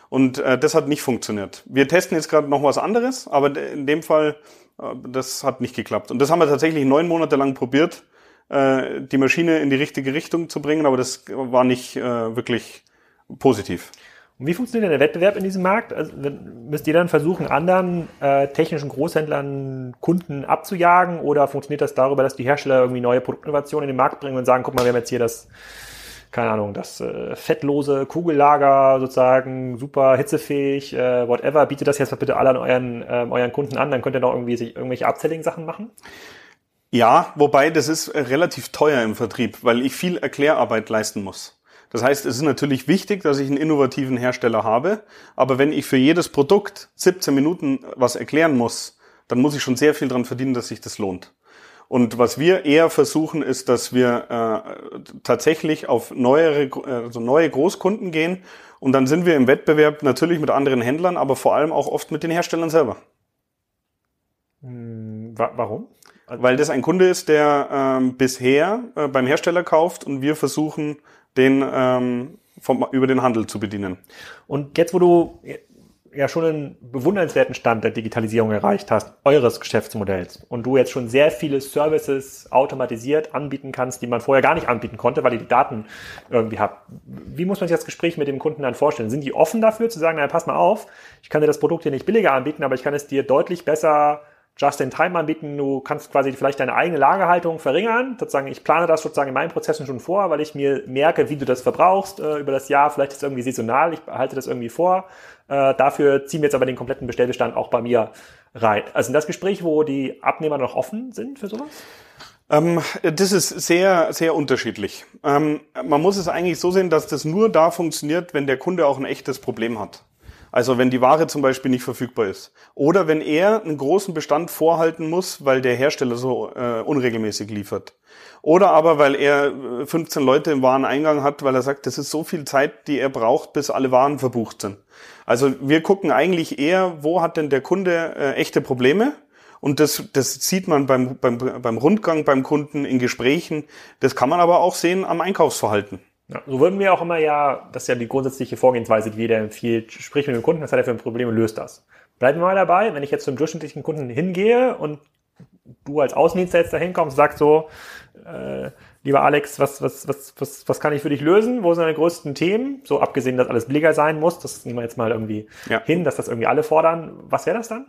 Und äh, das hat nicht funktioniert. Wir testen jetzt gerade noch was anderes, aber in dem Fall, äh, das hat nicht geklappt. Und das haben wir tatsächlich neun Monate lang probiert, äh, die Maschine in die richtige Richtung zu bringen, aber das war nicht äh, wirklich positiv. Und wie funktioniert denn der Wettbewerb in diesem Markt? Also müsst ihr dann versuchen, anderen äh, technischen Großhändlern Kunden abzujagen oder funktioniert das darüber, dass die Hersteller irgendwie neue Produktinnovationen in den Markt bringen und sagen, guck mal, wir haben jetzt hier das, keine Ahnung, das äh, fettlose Kugellager sozusagen, super hitzefähig, äh, whatever, bietet das jetzt bitte alle an euren, äh, euren Kunden an, dann könnt ihr noch irgendwie sich irgendwelche Upselling-Sachen machen? Ja, wobei das ist relativ teuer im Vertrieb, weil ich viel Erklärarbeit leisten muss. Das heißt, es ist natürlich wichtig, dass ich einen innovativen Hersteller habe, aber wenn ich für jedes Produkt 17 Minuten was erklären muss, dann muss ich schon sehr viel dran verdienen, dass sich das lohnt. Und was wir eher versuchen, ist, dass wir äh, tatsächlich auf neuere, also neue Großkunden gehen und dann sind wir im Wettbewerb natürlich mit anderen Händlern, aber vor allem auch oft mit den Herstellern selber. Hm, warum? Weil das ein Kunde ist, der ähm, bisher äh, beim Hersteller kauft und wir versuchen, den ähm, vom, über den Handel zu bedienen. Und jetzt, wo du ja schon einen bewundernswerten Stand der Digitalisierung erreicht hast, eures Geschäftsmodells, und du jetzt schon sehr viele Services automatisiert anbieten kannst, die man vorher gar nicht anbieten konnte, weil ihr die Daten irgendwie habt. Wie muss man sich das Gespräch mit dem Kunden dann vorstellen? Sind die offen dafür zu sagen, naja, pass mal auf, ich kann dir das Produkt hier nicht billiger anbieten, aber ich kann es dir deutlich besser Just-in-Time anbieten. Du kannst quasi vielleicht deine eigene Lagerhaltung verringern. Sozusagen, ich plane das sozusagen in meinen Prozessen schon vor, weil ich mir merke, wie du das verbrauchst äh, über das Jahr. Vielleicht ist es irgendwie saisonal. Ich halte das irgendwie vor. Äh, dafür ziehen wir jetzt aber den kompletten Bestellbestand auch bei mir rein. Also sind das Gespräche, wo die Abnehmer noch offen sind für sowas? Ähm, das ist sehr, sehr unterschiedlich. Ähm, man muss es eigentlich so sehen, dass das nur da funktioniert, wenn der Kunde auch ein echtes Problem hat. Also wenn die Ware zum Beispiel nicht verfügbar ist. Oder wenn er einen großen Bestand vorhalten muss, weil der Hersteller so äh, unregelmäßig liefert. Oder aber weil er 15 äh, Leute im Wareneingang hat, weil er sagt, das ist so viel Zeit, die er braucht, bis alle Waren verbucht sind. Also wir gucken eigentlich eher, wo hat denn der Kunde äh, echte Probleme? Und das, das sieht man beim, beim, beim Rundgang beim Kunden in Gesprächen. Das kann man aber auch sehen am Einkaufsverhalten. Ja, so würden wir auch immer ja, das ist ja die grundsätzliche Vorgehensweise, die jeder empfiehlt, sprich mit dem Kunden, was hat er für ein Problem und löst das. Bleiben wir mal dabei, wenn ich jetzt zum durchschnittlichen Kunden hingehe und du als Außendienstler jetzt da hinkommst und sagst so, äh, lieber Alex, was, was, was, was, was kann ich für dich lösen? Wo sind deine größten Themen? So abgesehen, dass alles billiger sein muss, das nehmen wir jetzt mal irgendwie ja. hin, dass das irgendwie alle fordern. Was wäre das dann?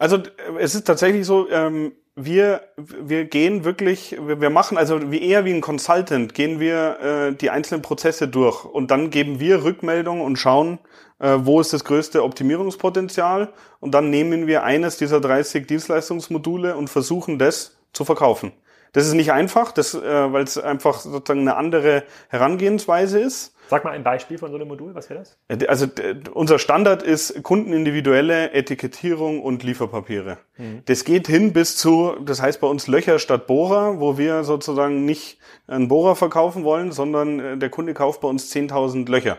Also es ist tatsächlich so, ähm, wir, wir gehen wirklich, wir, wir machen also wie eher wie ein Consultant, gehen wir äh, die einzelnen Prozesse durch und dann geben wir Rückmeldungen und schauen, äh, wo ist das größte Optimierungspotenzial und dann nehmen wir eines dieser 30 Dienstleistungsmodule und versuchen das zu verkaufen. Das ist nicht einfach, das, äh, weil es einfach sozusagen eine andere Herangehensweise ist. Sag mal ein Beispiel von so einem Modul, was wäre das? Äh, also unser Standard ist kundenindividuelle Etikettierung und Lieferpapiere. Mhm. Das geht hin bis zu, das heißt bei uns Löcher statt Bohrer, wo wir sozusagen nicht einen Bohrer verkaufen wollen, sondern äh, der Kunde kauft bei uns 10.000 Löcher.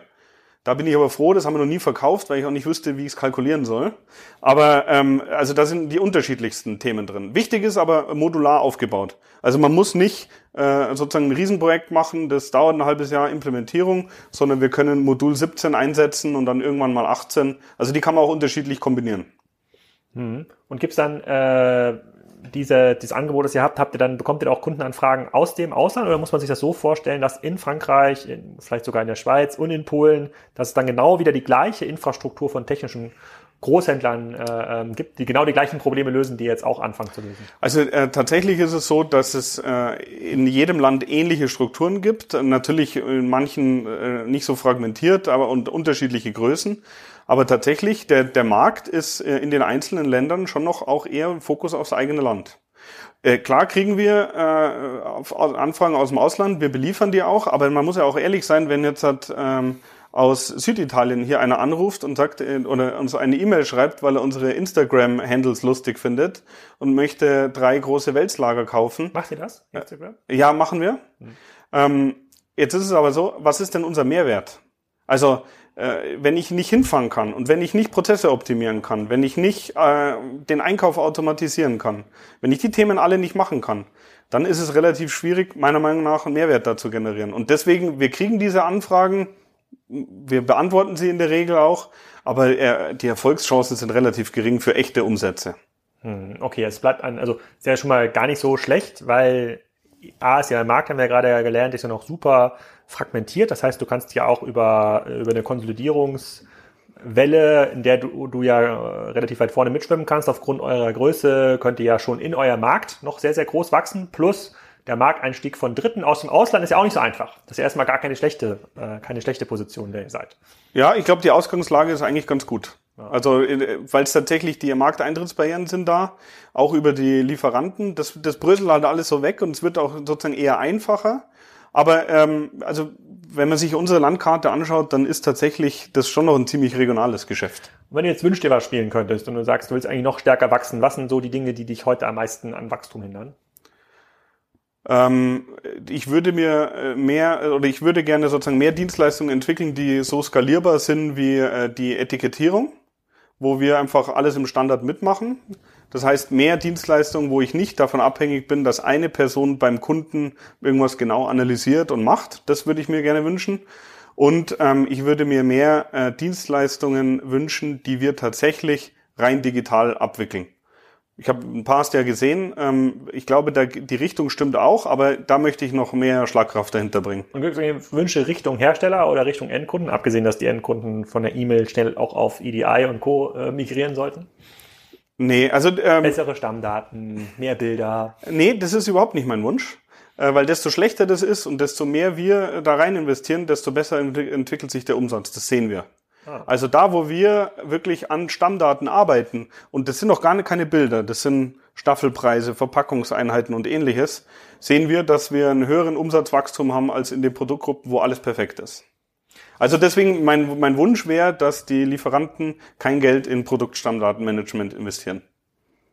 Da bin ich aber froh, das haben wir noch nie verkauft, weil ich auch nicht wüsste, wie ich es kalkulieren soll. Aber ähm, also da sind die unterschiedlichsten Themen drin. Wichtig ist aber modular aufgebaut. Also man muss nicht äh, sozusagen ein Riesenprojekt machen, das dauert ein halbes Jahr Implementierung, sondern wir können Modul 17 einsetzen und dann irgendwann mal 18. Also die kann man auch unterschiedlich kombinieren. Mhm. Und gibt's dann äh, diese, dieses Angebot, das ihr habt, habt ihr dann, bekommt ihr auch Kundenanfragen aus dem Ausland oder muss man sich das so vorstellen, dass in Frankreich, in, vielleicht sogar in der Schweiz und in Polen, dass es dann genau wieder die gleiche Infrastruktur von technischen Großhändlern äh, ähm, gibt, die genau die gleichen Probleme lösen, die jetzt auch anfangen zu lösen? Also äh, tatsächlich ist es so, dass es äh, in jedem Land ähnliche Strukturen gibt. Natürlich in manchen äh, nicht so fragmentiert, aber und unterschiedliche Größen. Aber tatsächlich, der, der Markt ist äh, in den einzelnen Ländern schon noch auch eher Fokus aufs eigene Land. Äh, klar kriegen wir äh, auf, Anfragen aus dem Ausland, wir beliefern die auch, aber man muss ja auch ehrlich sein, wenn jetzt hat, ähm, aus Süditalien hier einer anruft und sagt äh, oder uns eine E-Mail schreibt, weil er unsere Instagram-Handles lustig findet und möchte drei große Welslager kaufen. Macht ihr das? Instagram? Ja, machen wir. Mhm. Ähm, jetzt ist es aber so, was ist denn unser Mehrwert? Also äh, wenn ich nicht hinfahren kann und wenn ich nicht Prozesse optimieren kann, wenn ich nicht äh, den Einkauf automatisieren kann, wenn ich die Themen alle nicht machen kann, dann ist es relativ schwierig, meiner Meinung nach einen Mehrwert dazu generieren. Und deswegen, wir kriegen diese Anfragen wir beantworten sie in der Regel auch, aber äh, die Erfolgschancen sind relativ gering für echte Umsätze. Hm, okay, es bleibt ein, also ist ja schon mal gar nicht so schlecht, weil A ist ja Markt, haben wir ja gerade gelernt, ist ja noch super fragmentiert. Das heißt, du kannst ja auch über, über eine Konsolidierungswelle, in der du, du ja relativ weit vorne mitschwimmen kannst, aufgrund eurer Größe, könnt ihr ja schon in euer Markt noch sehr, sehr groß wachsen. Plus der Markteinstieg von Dritten aus dem Ausland ist ja auch nicht so einfach. Das ist ja erstmal gar keine schlechte, äh, keine schlechte Position, der ihr seid. Ja, ich glaube, die Ausgangslage ist eigentlich ganz gut. Also, äh, weil es tatsächlich die Markteintrittsbarrieren sind da, auch über die Lieferanten. Das, das bröselt halt alles so weg und es wird auch sozusagen eher einfacher. Aber ähm, also wenn man sich unsere Landkarte anschaut, dann ist tatsächlich das schon noch ein ziemlich regionales Geschäft. Wenn du jetzt wünschst dir was spielen könntest und du sagst, du willst eigentlich noch stärker wachsen, was sind so die Dinge, die dich heute am meisten an Wachstum hindern? Ähm, ich würde mir äh, mehr oder ich würde gerne sozusagen mehr Dienstleistungen entwickeln, die so skalierbar sind wie äh, die Etikettierung, wo wir einfach alles im Standard mitmachen. Das heißt, mehr Dienstleistungen, wo ich nicht davon abhängig bin, dass eine Person beim Kunden irgendwas genau analysiert und macht. Das würde ich mir gerne wünschen. Und ähm, ich würde mir mehr äh, Dienstleistungen wünschen, die wir tatsächlich rein digital abwickeln. Ich habe ein paar ja gesehen. Ähm, ich glaube, da, die Richtung stimmt auch, aber da möchte ich noch mehr Schlagkraft dahinter bringen. Und Wünsche Richtung Hersteller oder Richtung Endkunden, abgesehen, dass die Endkunden von der E-Mail schnell auch auf EDI und Co. Äh, migrieren sollten? Nee, also ähm, bessere Stammdaten, mehr Bilder. Nee, das ist überhaupt nicht mein Wunsch, äh, weil desto schlechter das ist und desto mehr wir da rein investieren, desto besser ent entwickelt sich der Umsatz. Das sehen wir. Ah. Also da, wo wir wirklich an Stammdaten arbeiten, und das sind noch gar keine Bilder, das sind Staffelpreise, Verpackungseinheiten und ähnliches, sehen wir, dass wir einen höheren Umsatzwachstum haben als in den Produktgruppen, wo alles perfekt ist. Also deswegen, mein, mein Wunsch wäre, dass die Lieferanten kein Geld in Produktstammdatenmanagement investieren.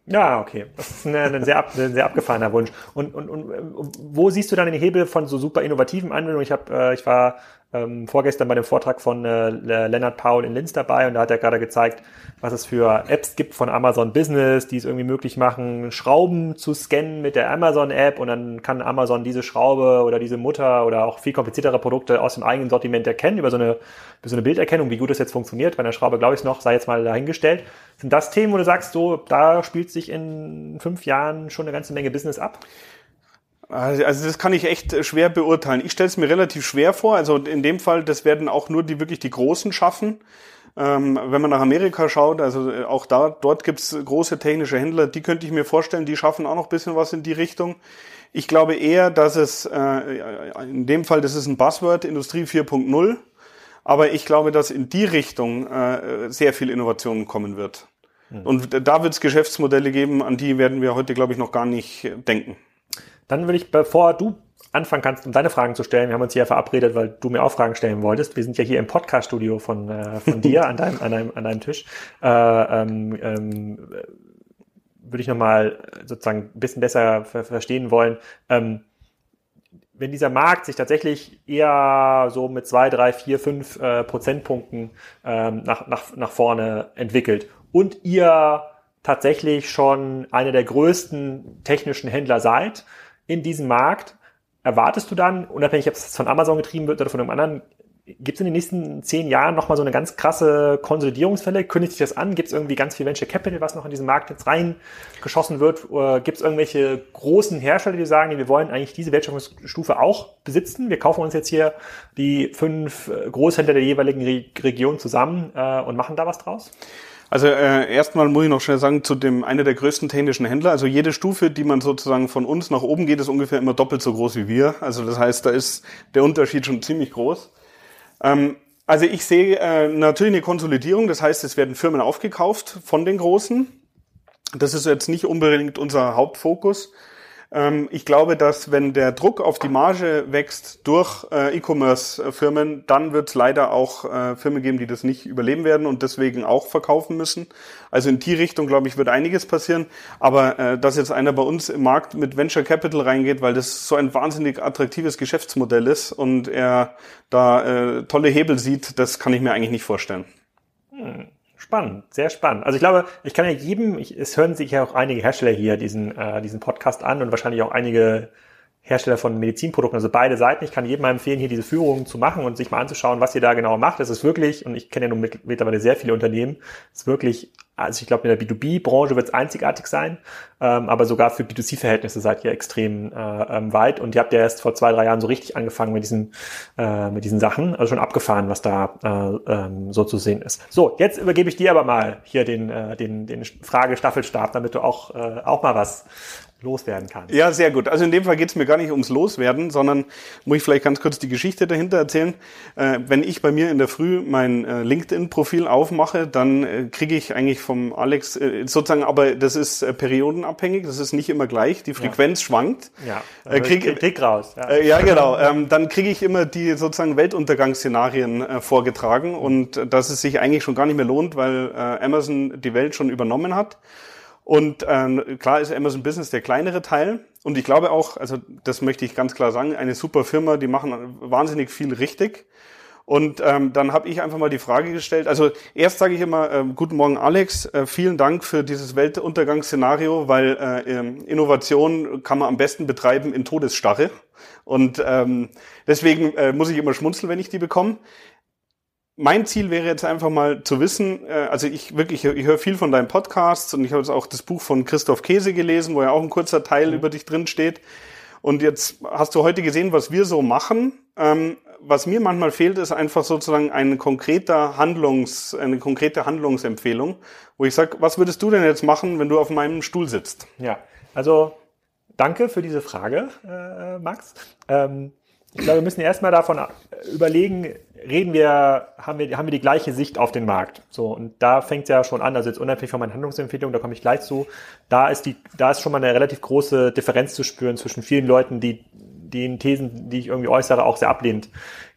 Ja, okay. Das ist ein, ein, sehr, ab, ein sehr abgefahrener Wunsch. Und, und, und wo siehst du dann den Hebel von so super innovativen Anwendungen? Ich, hab, äh, ich war ähm, vorgestern bei dem Vortrag von äh, Leonard Paul in Linz dabei und da hat er gerade gezeigt, was es für Apps gibt von Amazon Business, die es irgendwie möglich machen, Schrauben zu scannen mit der Amazon App und dann kann Amazon diese Schraube oder diese Mutter oder auch viel kompliziertere Produkte aus dem eigenen Sortiment erkennen über so eine, über so eine Bilderkennung. Wie gut das jetzt funktioniert bei der Schraube, glaube ich noch, sei jetzt mal dahingestellt. Sind das Themen, wo du sagst, so, da spielt sich in fünf Jahren schon eine ganze Menge Business ab? Also, also das kann ich echt äh, schwer beurteilen. Ich stelle es mir relativ schwer vor. Also in dem Fall, das werden auch nur die wirklich die Großen schaffen. Ähm, wenn man nach Amerika schaut, also äh, auch da, dort gibt's große technische Händler, die könnte ich mir vorstellen, die schaffen auch noch ein bisschen was in die Richtung. Ich glaube eher, dass es äh, in dem Fall, das ist ein Buzzword, Industrie 4.0, aber ich glaube, dass in die Richtung äh, sehr viel Innovation kommen wird. Hm. Und da wird es Geschäftsmodelle geben, an die werden wir heute, glaube ich, noch gar nicht denken. Dann will ich, bevor du anfangen kannst, um deine Fragen zu stellen, wir haben uns hier verabredet, weil du mir auch Fragen stellen wolltest. Wir sind ja hier im Podcast-Studio von, äh, von dir an deinem, an, deinem, an deinem Tisch. Äh, ähm, ähm, würde ich nochmal sozusagen ein bisschen besser verstehen wollen. Ähm, wenn dieser Markt sich tatsächlich eher so mit zwei, drei, vier, fünf äh, Prozentpunkten ähm, nach, nach, nach vorne entwickelt und ihr tatsächlich schon einer der größten technischen Händler seid, in diesem Markt, erwartest du dann, unabhängig ob es von Amazon getrieben wird oder von einem anderen, gibt es in den nächsten zehn Jahren nochmal so eine ganz krasse Konsolidierungsfälle? Kündigt sich das an? Gibt es irgendwie ganz viel Venture Capital, was noch in diesen Markt jetzt reingeschossen wird? Gibt es irgendwelche großen Hersteller, die sagen, wir wollen eigentlich diese Wertschöpfungsstufe auch besitzen? Wir kaufen uns jetzt hier die fünf Großhändler der jeweiligen Re Region zusammen äh, und machen da was draus? Also äh, erstmal muss ich noch schnell sagen, zu dem einer der größten technischen Händler, also jede Stufe, die man sozusagen von uns nach oben geht, ist ungefähr immer doppelt so groß wie wir. Also das heißt, da ist der Unterschied schon ziemlich groß. Ähm, also ich sehe äh, natürlich eine Konsolidierung, das heißt, es werden Firmen aufgekauft von den Großen. Das ist jetzt nicht unbedingt unser Hauptfokus. Ähm, ich glaube, dass wenn der Druck auf die Marge wächst durch äh, E-Commerce-Firmen, dann wird es leider auch äh, Firmen geben, die das nicht überleben werden und deswegen auch verkaufen müssen. Also in die Richtung, glaube ich, wird einiges passieren. Aber äh, dass jetzt einer bei uns im Markt mit Venture Capital reingeht, weil das so ein wahnsinnig attraktives Geschäftsmodell ist und er da tolle Hebel sieht, das kann ich mir eigentlich nicht vorstellen. Hm. Spannend, sehr spannend. Also ich glaube, ich kann ja jedem, ich, es hören sich ja auch einige Hersteller hier diesen, äh, diesen Podcast an und wahrscheinlich auch einige Hersteller von Medizinprodukten, also beide Seiten. Ich kann jedem mal empfehlen, hier diese Führung zu machen und sich mal anzuschauen, was ihr da genau macht. Es ist wirklich, und ich kenne ja nun mittlerweile sehr viele Unternehmen, es ist wirklich, also ich glaube, in der B2B-Branche wird es einzigartig sein, ähm, aber sogar für B2C-Verhältnisse seid ihr extrem äh, ähm, weit und ihr habt ja erst vor zwei, drei Jahren so richtig angefangen mit diesen, äh, mit diesen Sachen, also schon abgefahren, was da äh, ähm, so zu sehen ist. So, jetzt übergebe ich dir aber mal hier den, äh, den, den Frage-Staffelstab, damit du auch, äh, auch mal was loswerden kannst. Ja, sehr gut. Also in dem Fall geht es mir gar nicht ums Loswerden, sondern muss ich vielleicht ganz kurz die Geschichte dahinter erzählen. Äh, wenn ich bei mir in der Früh mein äh, LinkedIn-Profil aufmache, dann äh, kriege ich eigentlich vom Alex äh, sozusagen, aber das ist äh, periodenabhängig, das ist nicht immer gleich, die Frequenz ja. schwankt. Ja, äh, krieg, Kritik raus. Ja, ja genau. Ähm, dann kriege ich immer die sozusagen Weltuntergangsszenarien vorgetragen und dass es sich eigentlich schon gar nicht mehr lohnt, weil Amazon die Welt schon übernommen hat. Und äh, klar ist Amazon Business der kleinere Teil. Und ich glaube auch, also das möchte ich ganz klar sagen, eine super Firma, die machen wahnsinnig viel richtig. Und ähm, dann habe ich einfach mal die Frage gestellt. Also erst sage ich immer, äh, guten Morgen Alex, äh, vielen Dank für dieses Weltuntergangsszenario, weil äh, ähm, Innovation kann man am besten betreiben in Todesstarre. Und ähm, deswegen äh, muss ich immer schmunzeln, wenn ich die bekomme mein Ziel wäre jetzt einfach mal zu wissen, äh, also ich wirklich, ich höre viel von deinen Podcasts und ich habe jetzt auch das Buch von Christoph Käse gelesen, wo ja auch ein kurzer Teil mhm. über dich drin steht. Und jetzt hast du heute gesehen, was wir so machen. Ähm, was mir manchmal fehlt, ist einfach sozusagen ein konkreter Handlungs, eine konkrete Handlungsempfehlung, wo ich sage, was würdest du denn jetzt machen, wenn du auf meinem Stuhl sitzt? Ja, also danke für diese Frage, äh, Max. Ähm, ich glaube, wir müssen erstmal davon überlegen, reden wir, haben wir, haben wir die gleiche Sicht auf den Markt. So, und da fängt es ja schon an, also jetzt unabhängig von meinen Handlungsempfehlungen, da komme ich gleich zu, da ist die, da ist schon mal eine relativ große Differenz zu spüren zwischen vielen Leuten, die den Thesen, die ich irgendwie äußere, auch sehr ablehnend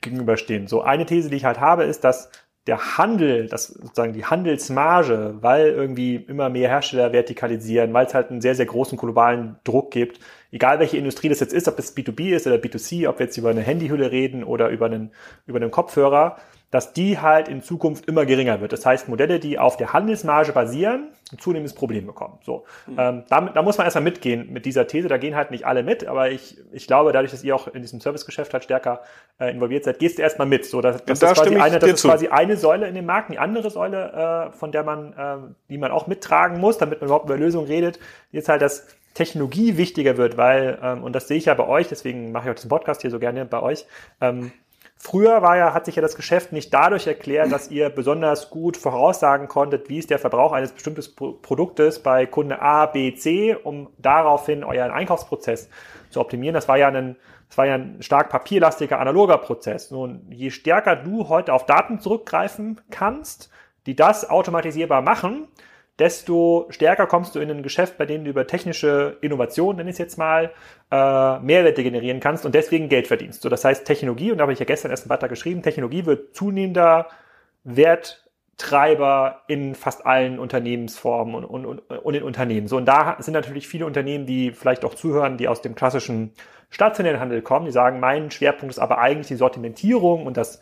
gegenüberstehen. So, eine These, die ich halt habe, ist, dass der Handel, das sozusagen die Handelsmarge, weil irgendwie immer mehr Hersteller vertikalisieren, weil es halt einen sehr, sehr großen globalen Druck gibt, egal welche Industrie das jetzt ist, ob es B2B ist oder B2C, ob wir jetzt über eine Handyhülle reden oder über einen, über einen Kopfhörer, dass die halt in Zukunft immer geringer wird. Das heißt, Modelle, die auf der Handelsmarge basieren, ein zunehmendes Problem bekommen. So, mhm. ähm, damit, da muss man erstmal mitgehen mit dieser These. Da gehen halt nicht alle mit, aber ich, ich glaube, dadurch, dass ihr auch in diesem Servicegeschäft halt stärker äh, involviert seid, gehst du erstmal mit. So, dass, das, da ist, quasi eine, das ist quasi eine Säule in dem Markt. Die andere Säule, äh, von der man, äh, die man auch mittragen muss, damit man überhaupt über Lösungen redet, ist halt das Technologie wichtiger wird, weil, ähm, und das sehe ich ja bei euch, deswegen mache ich auch diesen Podcast hier so gerne bei euch, ähm, Früher war ja, hat sich ja das Geschäft nicht dadurch erklärt, dass ihr besonders gut voraussagen konntet, wie ist der Verbrauch eines bestimmten Produktes bei Kunde A, B, C, um daraufhin euren Einkaufsprozess zu optimieren. Das war ja ein, das war ja ein stark papierlastiger, analoger Prozess. Nun, je stärker du heute auf Daten zurückgreifen kannst, die das automatisierbar machen, desto stärker kommst du in ein Geschäft, bei dem du über technische Innovation, nenne ich es jetzt mal, äh, Mehrwerte generieren kannst und deswegen Geld verdienst. So, das heißt, Technologie, und da habe ich ja gestern erst einen Beitrag geschrieben, Technologie wird zunehmender Werttreiber in fast allen Unternehmensformen und, und, und, und in Unternehmen. So, und da sind natürlich viele Unternehmen, die vielleicht auch zuhören, die aus dem klassischen stationären Handel kommen, die sagen, mein Schwerpunkt ist aber eigentlich die Sortimentierung und das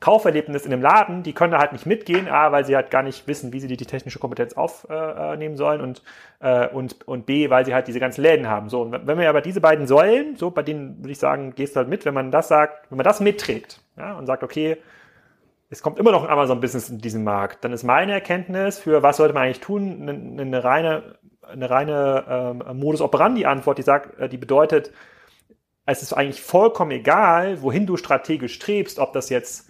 Kauferlebnis in dem Laden, die können da halt nicht mitgehen, A, weil sie halt gar nicht wissen, wie sie die, die technische Kompetenz aufnehmen äh, sollen und, äh, und, und B, weil sie halt diese ganzen Läden haben. So, und wenn wir aber diese beiden Säulen, so bei denen würde ich sagen, gehst du halt mit, wenn man das sagt, wenn man das mitträgt ja, und sagt, okay, es kommt immer noch ein Amazon-Business in diesem Markt, dann ist meine Erkenntnis für was sollte man eigentlich tun, eine, eine reine, eine reine ähm, Modus operandi-Antwort, die sagt, äh, die bedeutet, es ist eigentlich vollkommen egal, wohin du strategisch strebst, ob das jetzt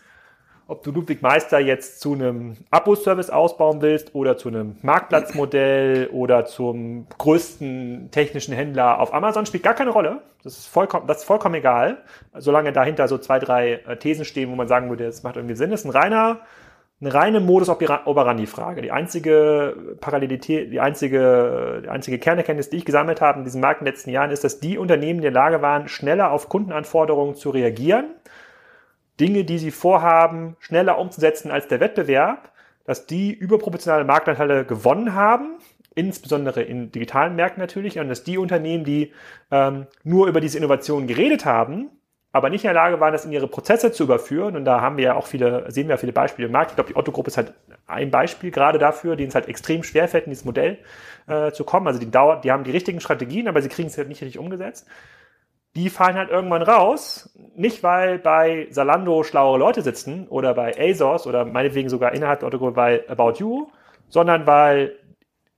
ob du Ludwig Meister jetzt zu einem Abo-Service ausbauen willst oder zu einem Marktplatzmodell oder zum größten technischen Händler auf Amazon, spielt gar keine Rolle. Das ist vollkommen, das ist vollkommen egal, solange dahinter so zwei, drei äh, Thesen stehen, wo man sagen würde, das macht irgendwie Sinn. Das ist ein reiner, eine reine Modus operandi-Frage. Die einzige Parallelität, die einzige, die einzige Kernerkenntnis, die ich gesammelt habe in diesem Markt in den letzten Jahren, ist, dass die Unternehmen in der Lage waren, schneller auf Kundenanforderungen zu reagieren Dinge, die sie vorhaben, schneller umzusetzen als der Wettbewerb, dass die überproportionale Marktanteile gewonnen haben, insbesondere in digitalen Märkten natürlich, und dass die Unternehmen, die ähm, nur über diese Innovation geredet haben, aber nicht in der Lage waren, das in ihre Prozesse zu überführen. Und da haben wir ja auch viele, sehen wir ja viele Beispiele im Markt. Ich glaube, die Otto-Gruppe ist halt ein Beispiel gerade dafür, denen es halt extrem schwerfällt, in dieses Modell äh, zu kommen. Also die dauert, die haben die richtigen Strategien, aber sie kriegen es halt nicht richtig umgesetzt die fallen halt irgendwann raus. Nicht, weil bei Salando schlauere Leute sitzen oder bei ASOS oder meinetwegen sogar innerhalb der Autogruppe bei About You, sondern weil,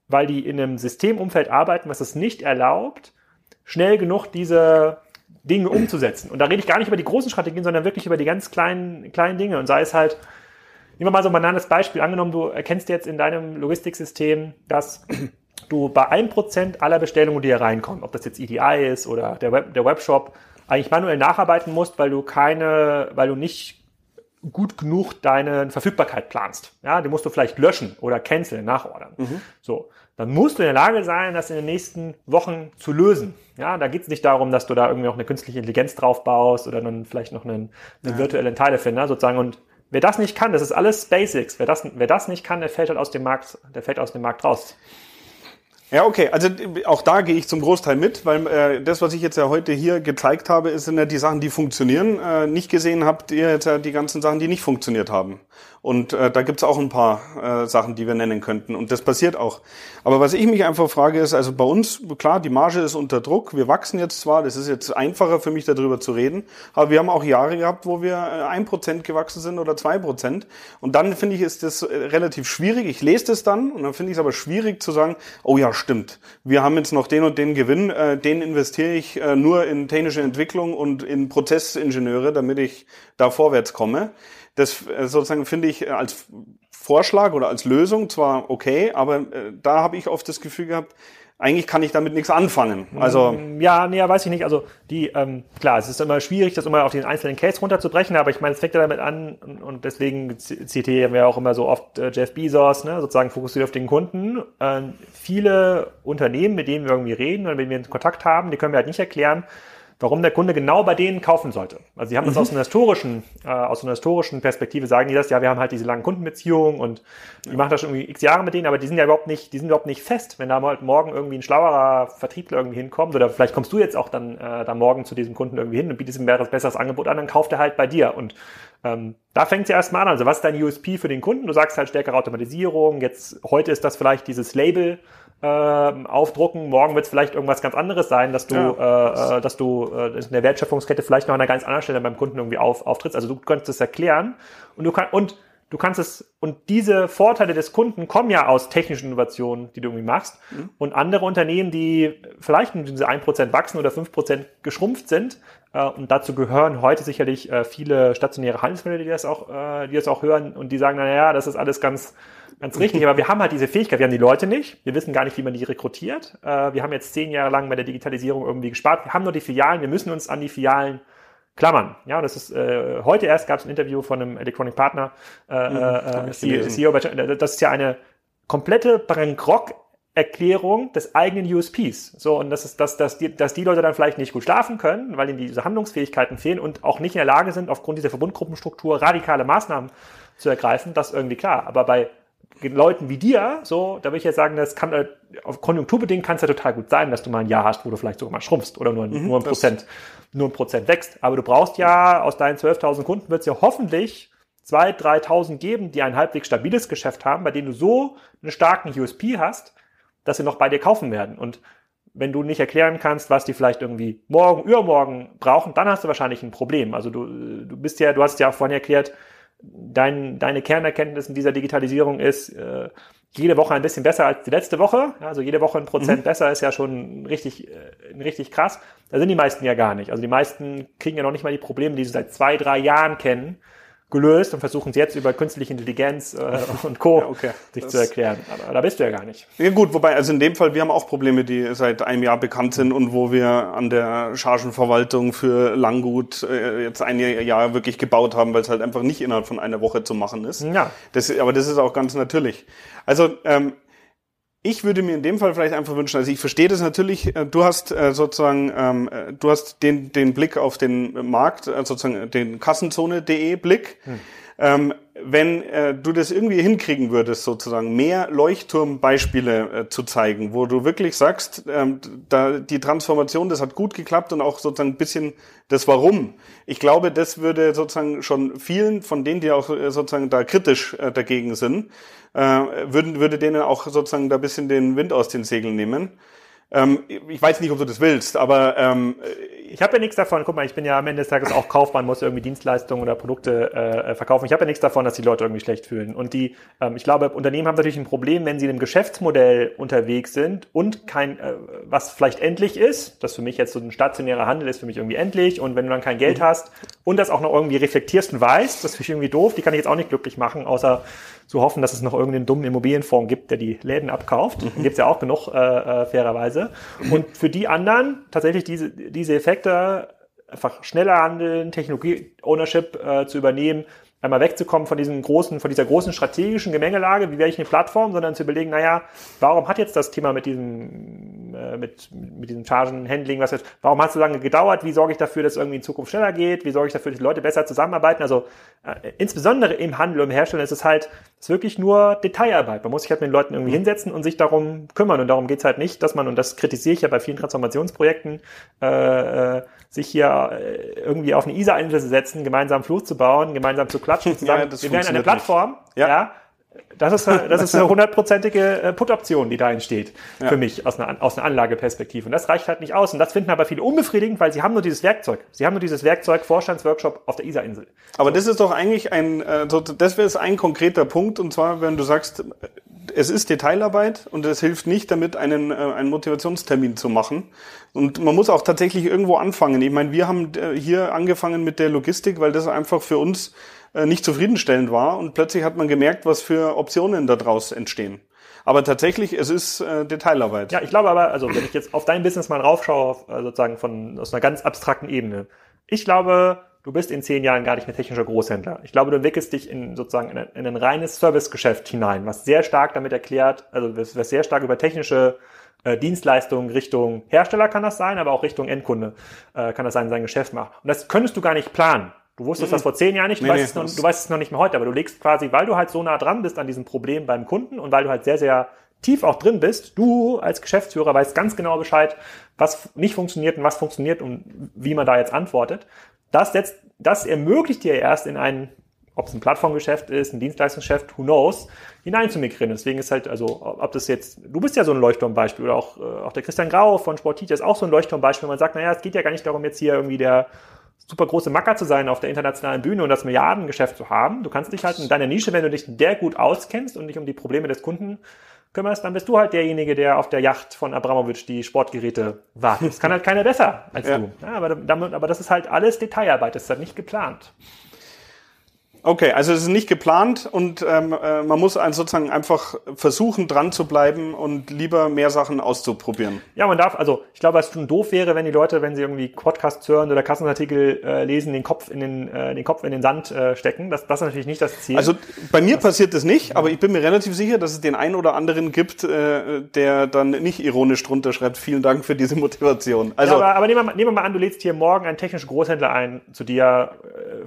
weil die in einem Systemumfeld arbeiten, was es nicht erlaubt, schnell genug diese Dinge umzusetzen. Und da rede ich gar nicht über die großen Strategien, sondern wirklich über die ganz kleinen, kleinen Dinge. Und sei es halt, nehmen wir mal so ein banales Beispiel. Angenommen, du erkennst jetzt in deinem Logistiksystem, dass du bei einem Prozent aller Bestellungen, die hier reinkommen, ob das jetzt EDI ist oder der, Web, der Webshop, eigentlich manuell nacharbeiten musst, weil du keine, weil du nicht gut genug deine Verfügbarkeit planst. Ja, die musst du vielleicht löschen oder canceln, nachordern. Mhm. So. Dann musst du in der Lage sein, das in den nächsten Wochen zu lösen. Ja, da geht es nicht darum, dass du da irgendwie noch eine künstliche Intelligenz drauf baust oder dann vielleicht noch einen, einen ja. virtuellen Teilefinder sozusagen. Und wer das nicht kann, das ist alles Basics. Wer das, wer das nicht kann, der fällt halt aus dem Markt, der fällt aus dem Markt raus. Ja, okay. Also auch da gehe ich zum Großteil mit, weil äh, das, was ich jetzt ja heute hier gezeigt habe, sind ja die Sachen, die funktionieren. Äh, nicht gesehen habt ihr jetzt ja die ganzen Sachen, die nicht funktioniert haben. Und äh, da gibt's auch ein paar äh, Sachen, die wir nennen könnten. Und das passiert auch. Aber was ich mich einfach frage, ist, also bei uns, klar, die Marge ist unter Druck. Wir wachsen jetzt zwar, das ist jetzt einfacher für mich darüber zu reden, aber wir haben auch Jahre gehabt, wo wir äh, ein Prozent gewachsen sind oder zwei Prozent. Und dann finde ich, ist das äh, relativ schwierig. Ich lese das dann und dann finde ich es aber schwierig zu sagen, oh ja, stimmt. Wir haben jetzt noch den und den Gewinn, äh, den investiere ich äh, nur in technische Entwicklung und in Prozessingenieure, damit ich da vorwärts komme. Das äh, sozusagen finde ich äh, als Vorschlag oder als Lösung zwar okay, aber äh, da habe ich oft das Gefühl gehabt, eigentlich kann ich damit nichts anfangen. Also mm, ja, nee, weiß ich nicht. Also die ähm, klar, es ist immer schwierig, das immer auf den einzelnen Case runterzubrechen, aber ich meine, es fängt ja damit an und deswegen zitieren wir auch immer so oft äh, Jeff Bezos, ne, sozusagen fokussiert auf den Kunden. Äh, viele Unternehmen, mit denen wir irgendwie reden und mit denen wir Kontakt haben, die können wir halt nicht erklären, warum der Kunde genau bei denen kaufen sollte. Also sie haben das mhm. aus einer historischen, äh, aus einer historischen Perspektive sagen die das, ja, wir haben halt diese langen Kundenbeziehungen und die machen das schon irgendwie x Jahre mit denen, aber die sind ja überhaupt nicht, die sind überhaupt nicht fest. Wenn da mal morgen irgendwie ein schlauerer Vertriebler irgendwie hinkommt oder vielleicht kommst du jetzt auch dann äh, da morgen zu diesem Kunden irgendwie hin und bietest ihm ein besseres Angebot an, dann kauft er halt bei dir und ähm, da fängt es ja erstmal an. Also was ist dein USP für den Kunden? Du sagst halt stärkere Automatisierung. Jetzt heute ist das vielleicht dieses Label, äh, aufdrucken. Morgen wird es vielleicht irgendwas ganz anderes sein, dass du, ja. äh, äh dass du äh, in der Wertschöpfungskette vielleicht noch an einer ganz anderen Stelle beim Kunden irgendwie auf, auftrittst. Also du könntest es erklären und du kannst und du kannst es und diese Vorteile des Kunden kommen ja aus technischen Innovationen, die du irgendwie machst. Mhm. Und andere Unternehmen, die vielleicht mit diese 1% wachsen oder 5% geschrumpft sind, äh, und dazu gehören heute sicherlich äh, viele stationäre Handelsmodelle, die das auch, äh, die das auch hören und die sagen, na ja, das ist alles ganz Ganz richtig, aber wir haben halt diese Fähigkeit, wir haben die Leute nicht, wir wissen gar nicht, wie man die rekrutiert. Äh, wir haben jetzt zehn Jahre lang bei der Digitalisierung irgendwie gespart, wir haben nur die Filialen, wir müssen uns an die Filialen klammern. Ja, das ist äh, heute erst gab es ein Interview von einem Electronic Partner äh, mhm, äh, CEO, das ist ja eine komplette Bankrock Erklärung des eigenen USPs. So, und das ist, dass, dass, die, dass die Leute dann vielleicht nicht gut schlafen können, weil ihnen diese Handlungsfähigkeiten fehlen und auch nicht in der Lage sind, aufgrund dieser Verbundgruppenstruktur radikale Maßnahmen zu ergreifen, das ist irgendwie klar. Aber bei Leuten wie dir, so, da würde ich jetzt sagen, das kann, äh, auf konjunkturbedingt kann es ja total gut sein, dass du mal ein Jahr hast, wo du vielleicht sogar mal schrumpfst oder nur, mhm, nur ein Prozent, nur ein Prozent wächst. Aber du brauchst ja, aus deinen 12.000 Kunden wird es ja hoffentlich 2.000, 3.000 geben, die ein halbwegs stabiles Geschäft haben, bei denen du so einen starken USP hast, dass sie noch bei dir kaufen werden. Und wenn du nicht erklären kannst, was die vielleicht irgendwie morgen, übermorgen brauchen, dann hast du wahrscheinlich ein Problem. Also du, du bist ja, du hast ja auch vorhin erklärt, dein, deine Kernerkenntnis in dieser Digitalisierung ist, äh, jede Woche ein bisschen besser als die letzte Woche. Also jede Woche ein Prozent mhm. besser ist ja schon richtig, äh, richtig krass. Da sind die meisten ja gar nicht. Also die meisten kriegen ja noch nicht mal die Probleme, die sie seit zwei, drei Jahren kennen, gelöst und versuchen es jetzt über künstliche Intelligenz äh, und Co. Ja, okay. sich das zu erklären. Aber da bist du ja gar nicht. Ja gut, wobei, also in dem Fall, wir haben auch Probleme, die seit einem Jahr bekannt sind und wo wir an der Chargenverwaltung für Langgut äh, jetzt ein Jahr wirklich gebaut haben, weil es halt einfach nicht innerhalb von einer Woche zu machen ist. Ja. Das, aber das ist auch ganz natürlich. Also ähm, ich würde mir in dem Fall vielleicht einfach wünschen, also ich verstehe das natürlich, äh, du hast äh, sozusagen, ähm, äh, du hast den, den Blick auf den Markt, sozusagen den Kassenzone.de Blick. Hm. Ähm, wenn äh, du das irgendwie hinkriegen würdest, sozusagen mehr Leuchtturmbeispiele äh, zu zeigen, wo du wirklich sagst, ähm, da die Transformation, das hat gut geklappt und auch sozusagen ein bisschen das Warum. Ich glaube, das würde sozusagen schon vielen von denen, die auch äh, sozusagen da kritisch äh, dagegen sind, äh, würden, würde denen auch sozusagen da ein bisschen den Wind aus den Segeln nehmen. Ähm, ich weiß nicht, ob du das willst, aber ähm, ich habe ja nichts davon. Guck mal, ich bin ja am Ende des Tages auch Kaufmann, muss irgendwie Dienstleistungen oder Produkte äh, verkaufen. Ich habe ja nichts davon, dass die Leute irgendwie schlecht fühlen. Und die, ähm, ich glaube, Unternehmen haben natürlich ein Problem, wenn sie in einem Geschäftsmodell unterwegs sind und kein, äh, was vielleicht endlich ist. Das für mich jetzt so ein stationärer Handel ist für mich irgendwie endlich. Und wenn du dann kein Geld mhm. hast und das auch noch irgendwie reflektierst und weißt, das finde ich irgendwie doof. Die kann ich jetzt auch nicht glücklich machen, außer zu hoffen, dass es noch irgendeinen dummen Immobilienfonds gibt, der die Läden abkauft. Mhm. Gibt es ja auch genug, äh, äh, fairerweise. Und für die anderen tatsächlich diese, diese Effekte, einfach schneller handeln, Technologie-Ownership äh, zu übernehmen, einmal wegzukommen von diesem großen, von dieser großen strategischen Gemengelage, wie wäre ich eine Plattform, sondern zu überlegen, naja, warum hat jetzt das Thema mit diesem, äh, mit, mit diesem Chargenhandling, was jetzt, warum hat es so lange gedauert? Wie sorge ich dafür, dass es irgendwie in Zukunft schneller geht? Wie sorge ich dafür, dass die Leute besser zusammenarbeiten? Also äh, insbesondere im Handel und im Herstellen ist es halt ist wirklich nur Detailarbeit. Man muss sich halt mit den Leuten irgendwie hinsetzen und sich darum kümmern. Und darum geht's halt nicht, dass man, und das kritisiere ich ja bei vielen Transformationsprojekten, äh, äh sich hier äh, irgendwie auf eine ISA-Insel setzen, gemeinsam Fluch zu bauen, gemeinsam zu klatschen, zu sagen, ja, wir werden eine Plattform, ja. ja. Das ist, das ist eine hundertprozentige äh, Put-Option, die da entsteht, ja. für mich aus einer, aus einer Anlageperspektive. Und das reicht halt nicht aus. Und das finden aber viele unbefriedigend, weil sie haben nur dieses Werkzeug. Sie haben nur dieses Werkzeug Vorstandsworkshop auf der ISA-Insel. Aber das ist doch eigentlich ein, äh, das wäre ein konkreter Punkt. Und zwar, wenn du sagst, es ist Detailarbeit und es hilft nicht damit, einen, äh, einen Motivationstermin zu machen. Und man muss auch tatsächlich irgendwo anfangen. Ich meine, wir haben hier angefangen mit der Logistik, weil das einfach für uns nicht zufriedenstellend war und plötzlich hat man gemerkt, was für Optionen daraus entstehen. Aber tatsächlich, es ist äh, Detailarbeit. Ja, ich glaube aber, also wenn ich jetzt auf dein Business mal raufschaue, äh, sozusagen von aus einer ganz abstrakten Ebene, ich glaube, du bist in zehn Jahren gar nicht mehr technischer Großhändler. Ich glaube, du entwickelst dich in sozusagen in ein, in ein reines Servicegeschäft hinein, was sehr stark damit erklärt, also was, was sehr stark über technische äh, Dienstleistungen Richtung Hersteller kann das sein, aber auch Richtung Endkunde äh, kann das sein, sein Geschäft macht. Und das könntest du gar nicht planen. Du wusstest mhm. das vor zehn Jahren nicht, du, nee, weißt nee, es noch, du weißt es noch nicht mehr heute, aber du legst quasi, weil du halt so nah dran bist an diesem Problem beim Kunden und weil du halt sehr, sehr tief auch drin bist, du als Geschäftsführer weißt ganz genau Bescheid, was nicht funktioniert und was funktioniert und wie man da jetzt antwortet. Das setzt, das ermöglicht dir erst in ein, ob es ein Plattformgeschäft ist, ein Dienstleistungsgeschäft, who knows, hineinzumigrieren. Deswegen ist halt, also, ob das jetzt, du bist ja so ein Leuchtturmbeispiel oder auch, äh, auch der Christian Grau von Sportteacher ist auch so ein Leuchtturmbeispiel. Man sagt, naja, es geht ja gar nicht darum, jetzt hier irgendwie der super große Macker zu sein auf der internationalen Bühne und das Milliardengeschäft zu haben. Du kannst dich halt in deiner Nische, wenn du dich der gut auskennst und dich um die Probleme des Kunden kümmerst, dann bist du halt derjenige, der auf der Yacht von Abramowitsch die Sportgeräte wartet. Das kann halt keiner besser als ja. du. Ja, aber, damit, aber das ist halt alles Detailarbeit, das ist halt nicht geplant. Okay, also es ist nicht geplant und ähm, äh, man muss sozusagen einfach versuchen, dran zu bleiben und lieber mehr Sachen auszuprobieren. Ja, man darf, also ich glaube, es schon doof wäre, wenn die Leute, wenn sie irgendwie Podcasts hören oder Kassenartikel äh, lesen, den Kopf in den, äh, den Kopf in den Sand äh, stecken. Das, das ist natürlich nicht das Ziel. Also bei mir das, passiert das nicht, ja. aber ich bin mir relativ sicher, dass es den einen oder anderen gibt, äh, der dann nicht ironisch drunter schreibt, vielen Dank für diese Motivation. Also, ja, aber, aber nehmen, wir mal, nehmen wir mal an, du lädst hier morgen einen technischen Großhändler ein, zu dir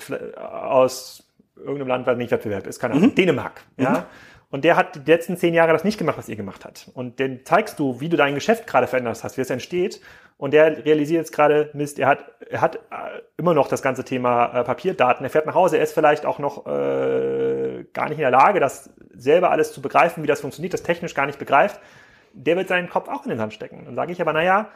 äh, aus irgendeinem Land, was nicht Wettbewerb ist, keine Ahnung, mhm. Dänemark, ja. Mhm. Und der hat die letzten zehn Jahre das nicht gemacht, was ihr gemacht habt. Und den zeigst du, wie du dein Geschäft gerade verändert hast, wie es entsteht. Und der realisiert jetzt gerade, Mist, er hat, er hat äh, immer noch das ganze Thema äh, Papierdaten. Er fährt nach Hause, er ist vielleicht auch noch äh, gar nicht in der Lage, das selber alles zu begreifen, wie das funktioniert, das technisch gar nicht begreift. Der wird seinen Kopf auch in den Sand stecken. Dann sage ich aber, naja,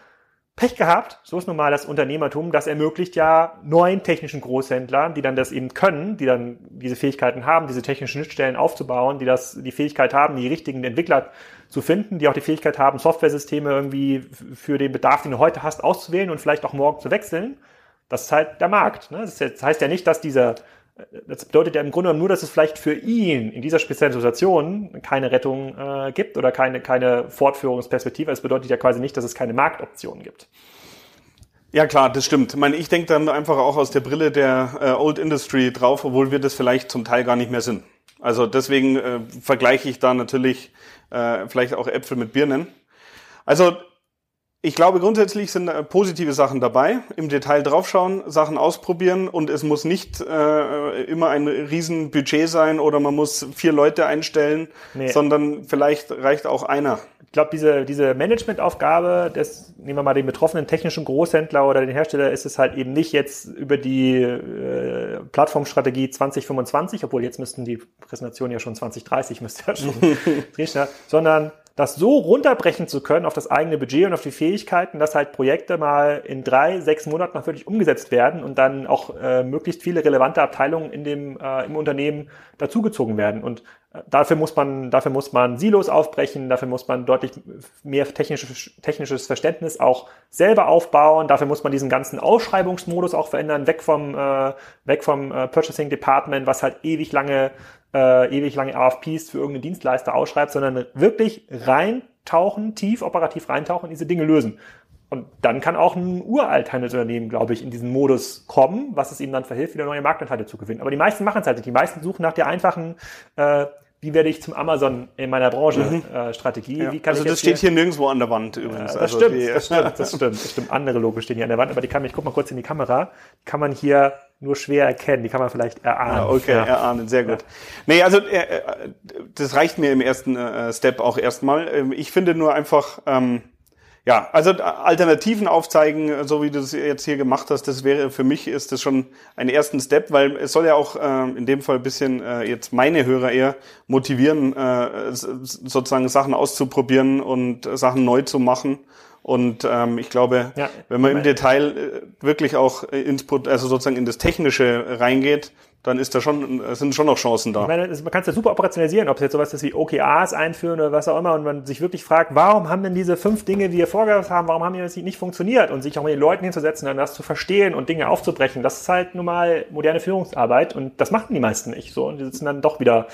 Pech gehabt, so ist nun mal das Unternehmertum, das ermöglicht ja neuen technischen Großhändlern, die dann das eben können, die dann diese Fähigkeiten haben, diese technischen Schnittstellen aufzubauen, die das, die Fähigkeit haben, die richtigen Entwickler zu finden, die auch die Fähigkeit haben, Softwaresysteme irgendwie für den Bedarf, den du heute hast, auszuwählen und vielleicht auch morgen zu wechseln. Das ist halt der Markt. Ne? Das heißt ja nicht, dass diese das bedeutet ja im Grunde nur, dass es vielleicht für ihn in dieser speziellen Situation keine Rettung äh, gibt oder keine, keine Fortführungsperspektive. Es bedeutet ja quasi nicht, dass es keine Marktoptionen gibt. Ja klar, das stimmt. Ich meine, ich denke dann einfach auch aus der Brille der äh, Old Industry drauf, obwohl wir das vielleicht zum Teil gar nicht mehr sind. Also deswegen äh, vergleiche ich da natürlich äh, vielleicht auch Äpfel mit Birnen. Also ich glaube, grundsätzlich sind äh, positive Sachen dabei. Im Detail draufschauen, Sachen ausprobieren und es muss nicht äh, immer ein Riesenbudget sein oder man muss vier Leute einstellen, nee. sondern vielleicht reicht auch einer. Ich glaube, diese, diese Managementaufgabe, das, nehmen wir mal den betroffenen technischen Großhändler oder den Hersteller, ist es halt eben nicht jetzt über die äh, Plattformstrategie 2025, obwohl jetzt müssten die Präsentationen ja schon 2030 müsste ja schon drin, sondern das so runterbrechen zu können auf das eigene Budget und auf die Fähigkeiten, dass halt Projekte mal in drei, sechs Monaten noch wirklich umgesetzt werden und dann auch äh, möglichst viele relevante Abteilungen in dem, äh, im Unternehmen dazugezogen werden. Und äh, dafür muss man, dafür muss man Silos aufbrechen, dafür muss man deutlich mehr technisches, technisches Verständnis auch selber aufbauen, dafür muss man diesen ganzen Ausschreibungsmodus auch verändern, weg vom, äh, weg vom äh, Purchasing Department, was halt ewig lange äh, ewig lange AFPs für irgendeinen Dienstleister ausschreibt, sondern wirklich reintauchen, tief operativ reintauchen, diese Dinge lösen. Und dann kann auch ein uralt Handelsunternehmen, glaube ich, in diesen Modus kommen, was es ihm dann verhilft, wieder neue Marktanteile zu gewinnen. Aber die meisten machen es halt nicht. Die meisten suchen nach der einfachen, äh, wie werde ich zum Amazon in meiner Branche mhm. äh, Strategie. Ja. Wie kann also ich das steht hier nirgendwo an der Wand übrigens. Ja, das, also stimmt, das stimmt, das stimmt, das stimmt. Andere Logos stehen hier an der Wand, aber die kann man, ich guck mal kurz in die Kamera, die kann man hier nur schwer erkennen. Die kann man vielleicht erahnen. Ah, okay, ja. erahnen, sehr gut. Ja. Nee, also äh, äh, das reicht mir im ersten äh, Step auch erstmal. Ähm, ich finde nur einfach, ähm, ja, also Alternativen aufzeigen, so wie du es jetzt hier gemacht hast, das wäre für mich ist das schon ein ersten Step, weil es soll ja auch äh, in dem Fall ein bisschen äh, jetzt meine Hörer eher motivieren, äh, sozusagen Sachen auszuprobieren und Sachen neu zu machen und ähm, ich glaube, ja, wenn man im Detail äh, wirklich auch ins, also sozusagen in das Technische reingeht, dann ist da schon, sind schon noch Chancen da. Ich meine, man kann es ja super operationalisieren, ob es jetzt sowas ist wie OKRs einführen oder was auch immer und man sich wirklich fragt, warum haben denn diese fünf Dinge, die wir vorgehabt haben, warum haben die nicht funktioniert und sich auch mit den Leuten hinzusetzen und das zu verstehen und Dinge aufzubrechen, das ist halt nun mal moderne Führungsarbeit und das machen die meisten nicht so und die sitzen dann doch wieder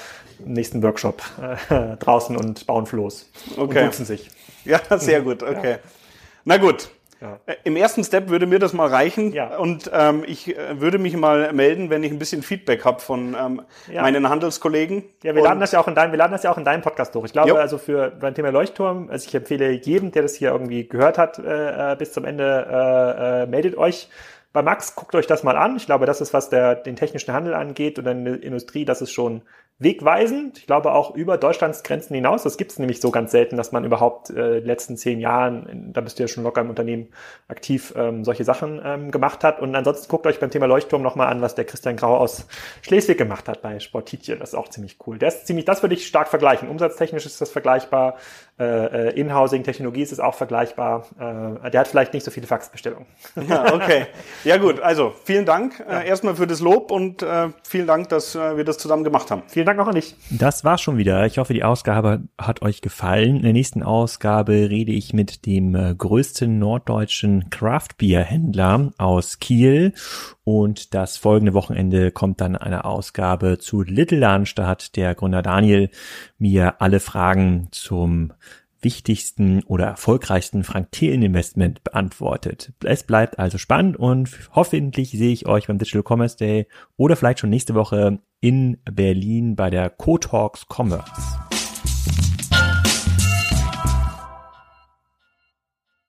im nächsten Workshop äh, draußen und bauen Floß okay. und duzen sich. Ja, sehr gut, okay. Ja. Na gut. Ja. Äh, Im ersten Step würde mir das mal reichen ja. und ähm, ich äh, würde mich mal melden, wenn ich ein bisschen Feedback habe von ähm, ja. meinen Handelskollegen. Ja, wir laden das ja auch in deinem, wir laden das ja auch in deinem Podcast durch. Ich glaube, jo. also für beim Thema Leuchtturm, also ich empfehle jedem, der das hier irgendwie gehört hat, äh, äh bis zum Ende, äh, äh, meldet euch. Bei Max guckt euch das mal an. Ich glaube, das ist, was der, den technischen Handel angeht und dann die Industrie, das ist schon wegweisend. Ich glaube auch über Deutschlands Grenzen hinaus. Das gibt es nämlich so ganz selten, dass man überhaupt äh, die letzten zehn Jahren, da bist du ja schon locker im Unternehmen aktiv, ähm, solche Sachen ähm, gemacht hat. Und ansonsten guckt euch beim Thema Leuchtturm nochmal an, was der Christian Grau aus Schleswig gemacht hat bei Sportitje. Das ist auch ziemlich cool. Der ist ziemlich, das würde ich stark vergleichen. Umsatztechnisch ist das vergleichbar. Äh, äh Inhousing, Technologie ist es auch vergleichbar. Äh, der hat vielleicht nicht so viele Faxbestellungen. Ja, okay. Ja gut, also vielen Dank äh, ja. erstmal für das Lob und äh, vielen Dank, dass äh, wir das zusammen gemacht haben. Vielen Dank auch an dich. Das war's schon wieder. Ich hoffe, die Ausgabe hat euch gefallen. In der nächsten Ausgabe rede ich mit dem äh, größten norddeutschen Craft Beer Händler aus Kiel und das folgende Wochenende kommt dann eine Ausgabe zu Little Lunch. Da hat der Gründer Daniel mir alle Fragen zum wichtigsten oder erfolgreichsten Frank Thelen Investment beantwortet. Es bleibt also spannend und hoffentlich sehe ich euch beim Digital Commerce Day oder vielleicht schon nächste Woche in Berlin bei der Co-Talks Commerce.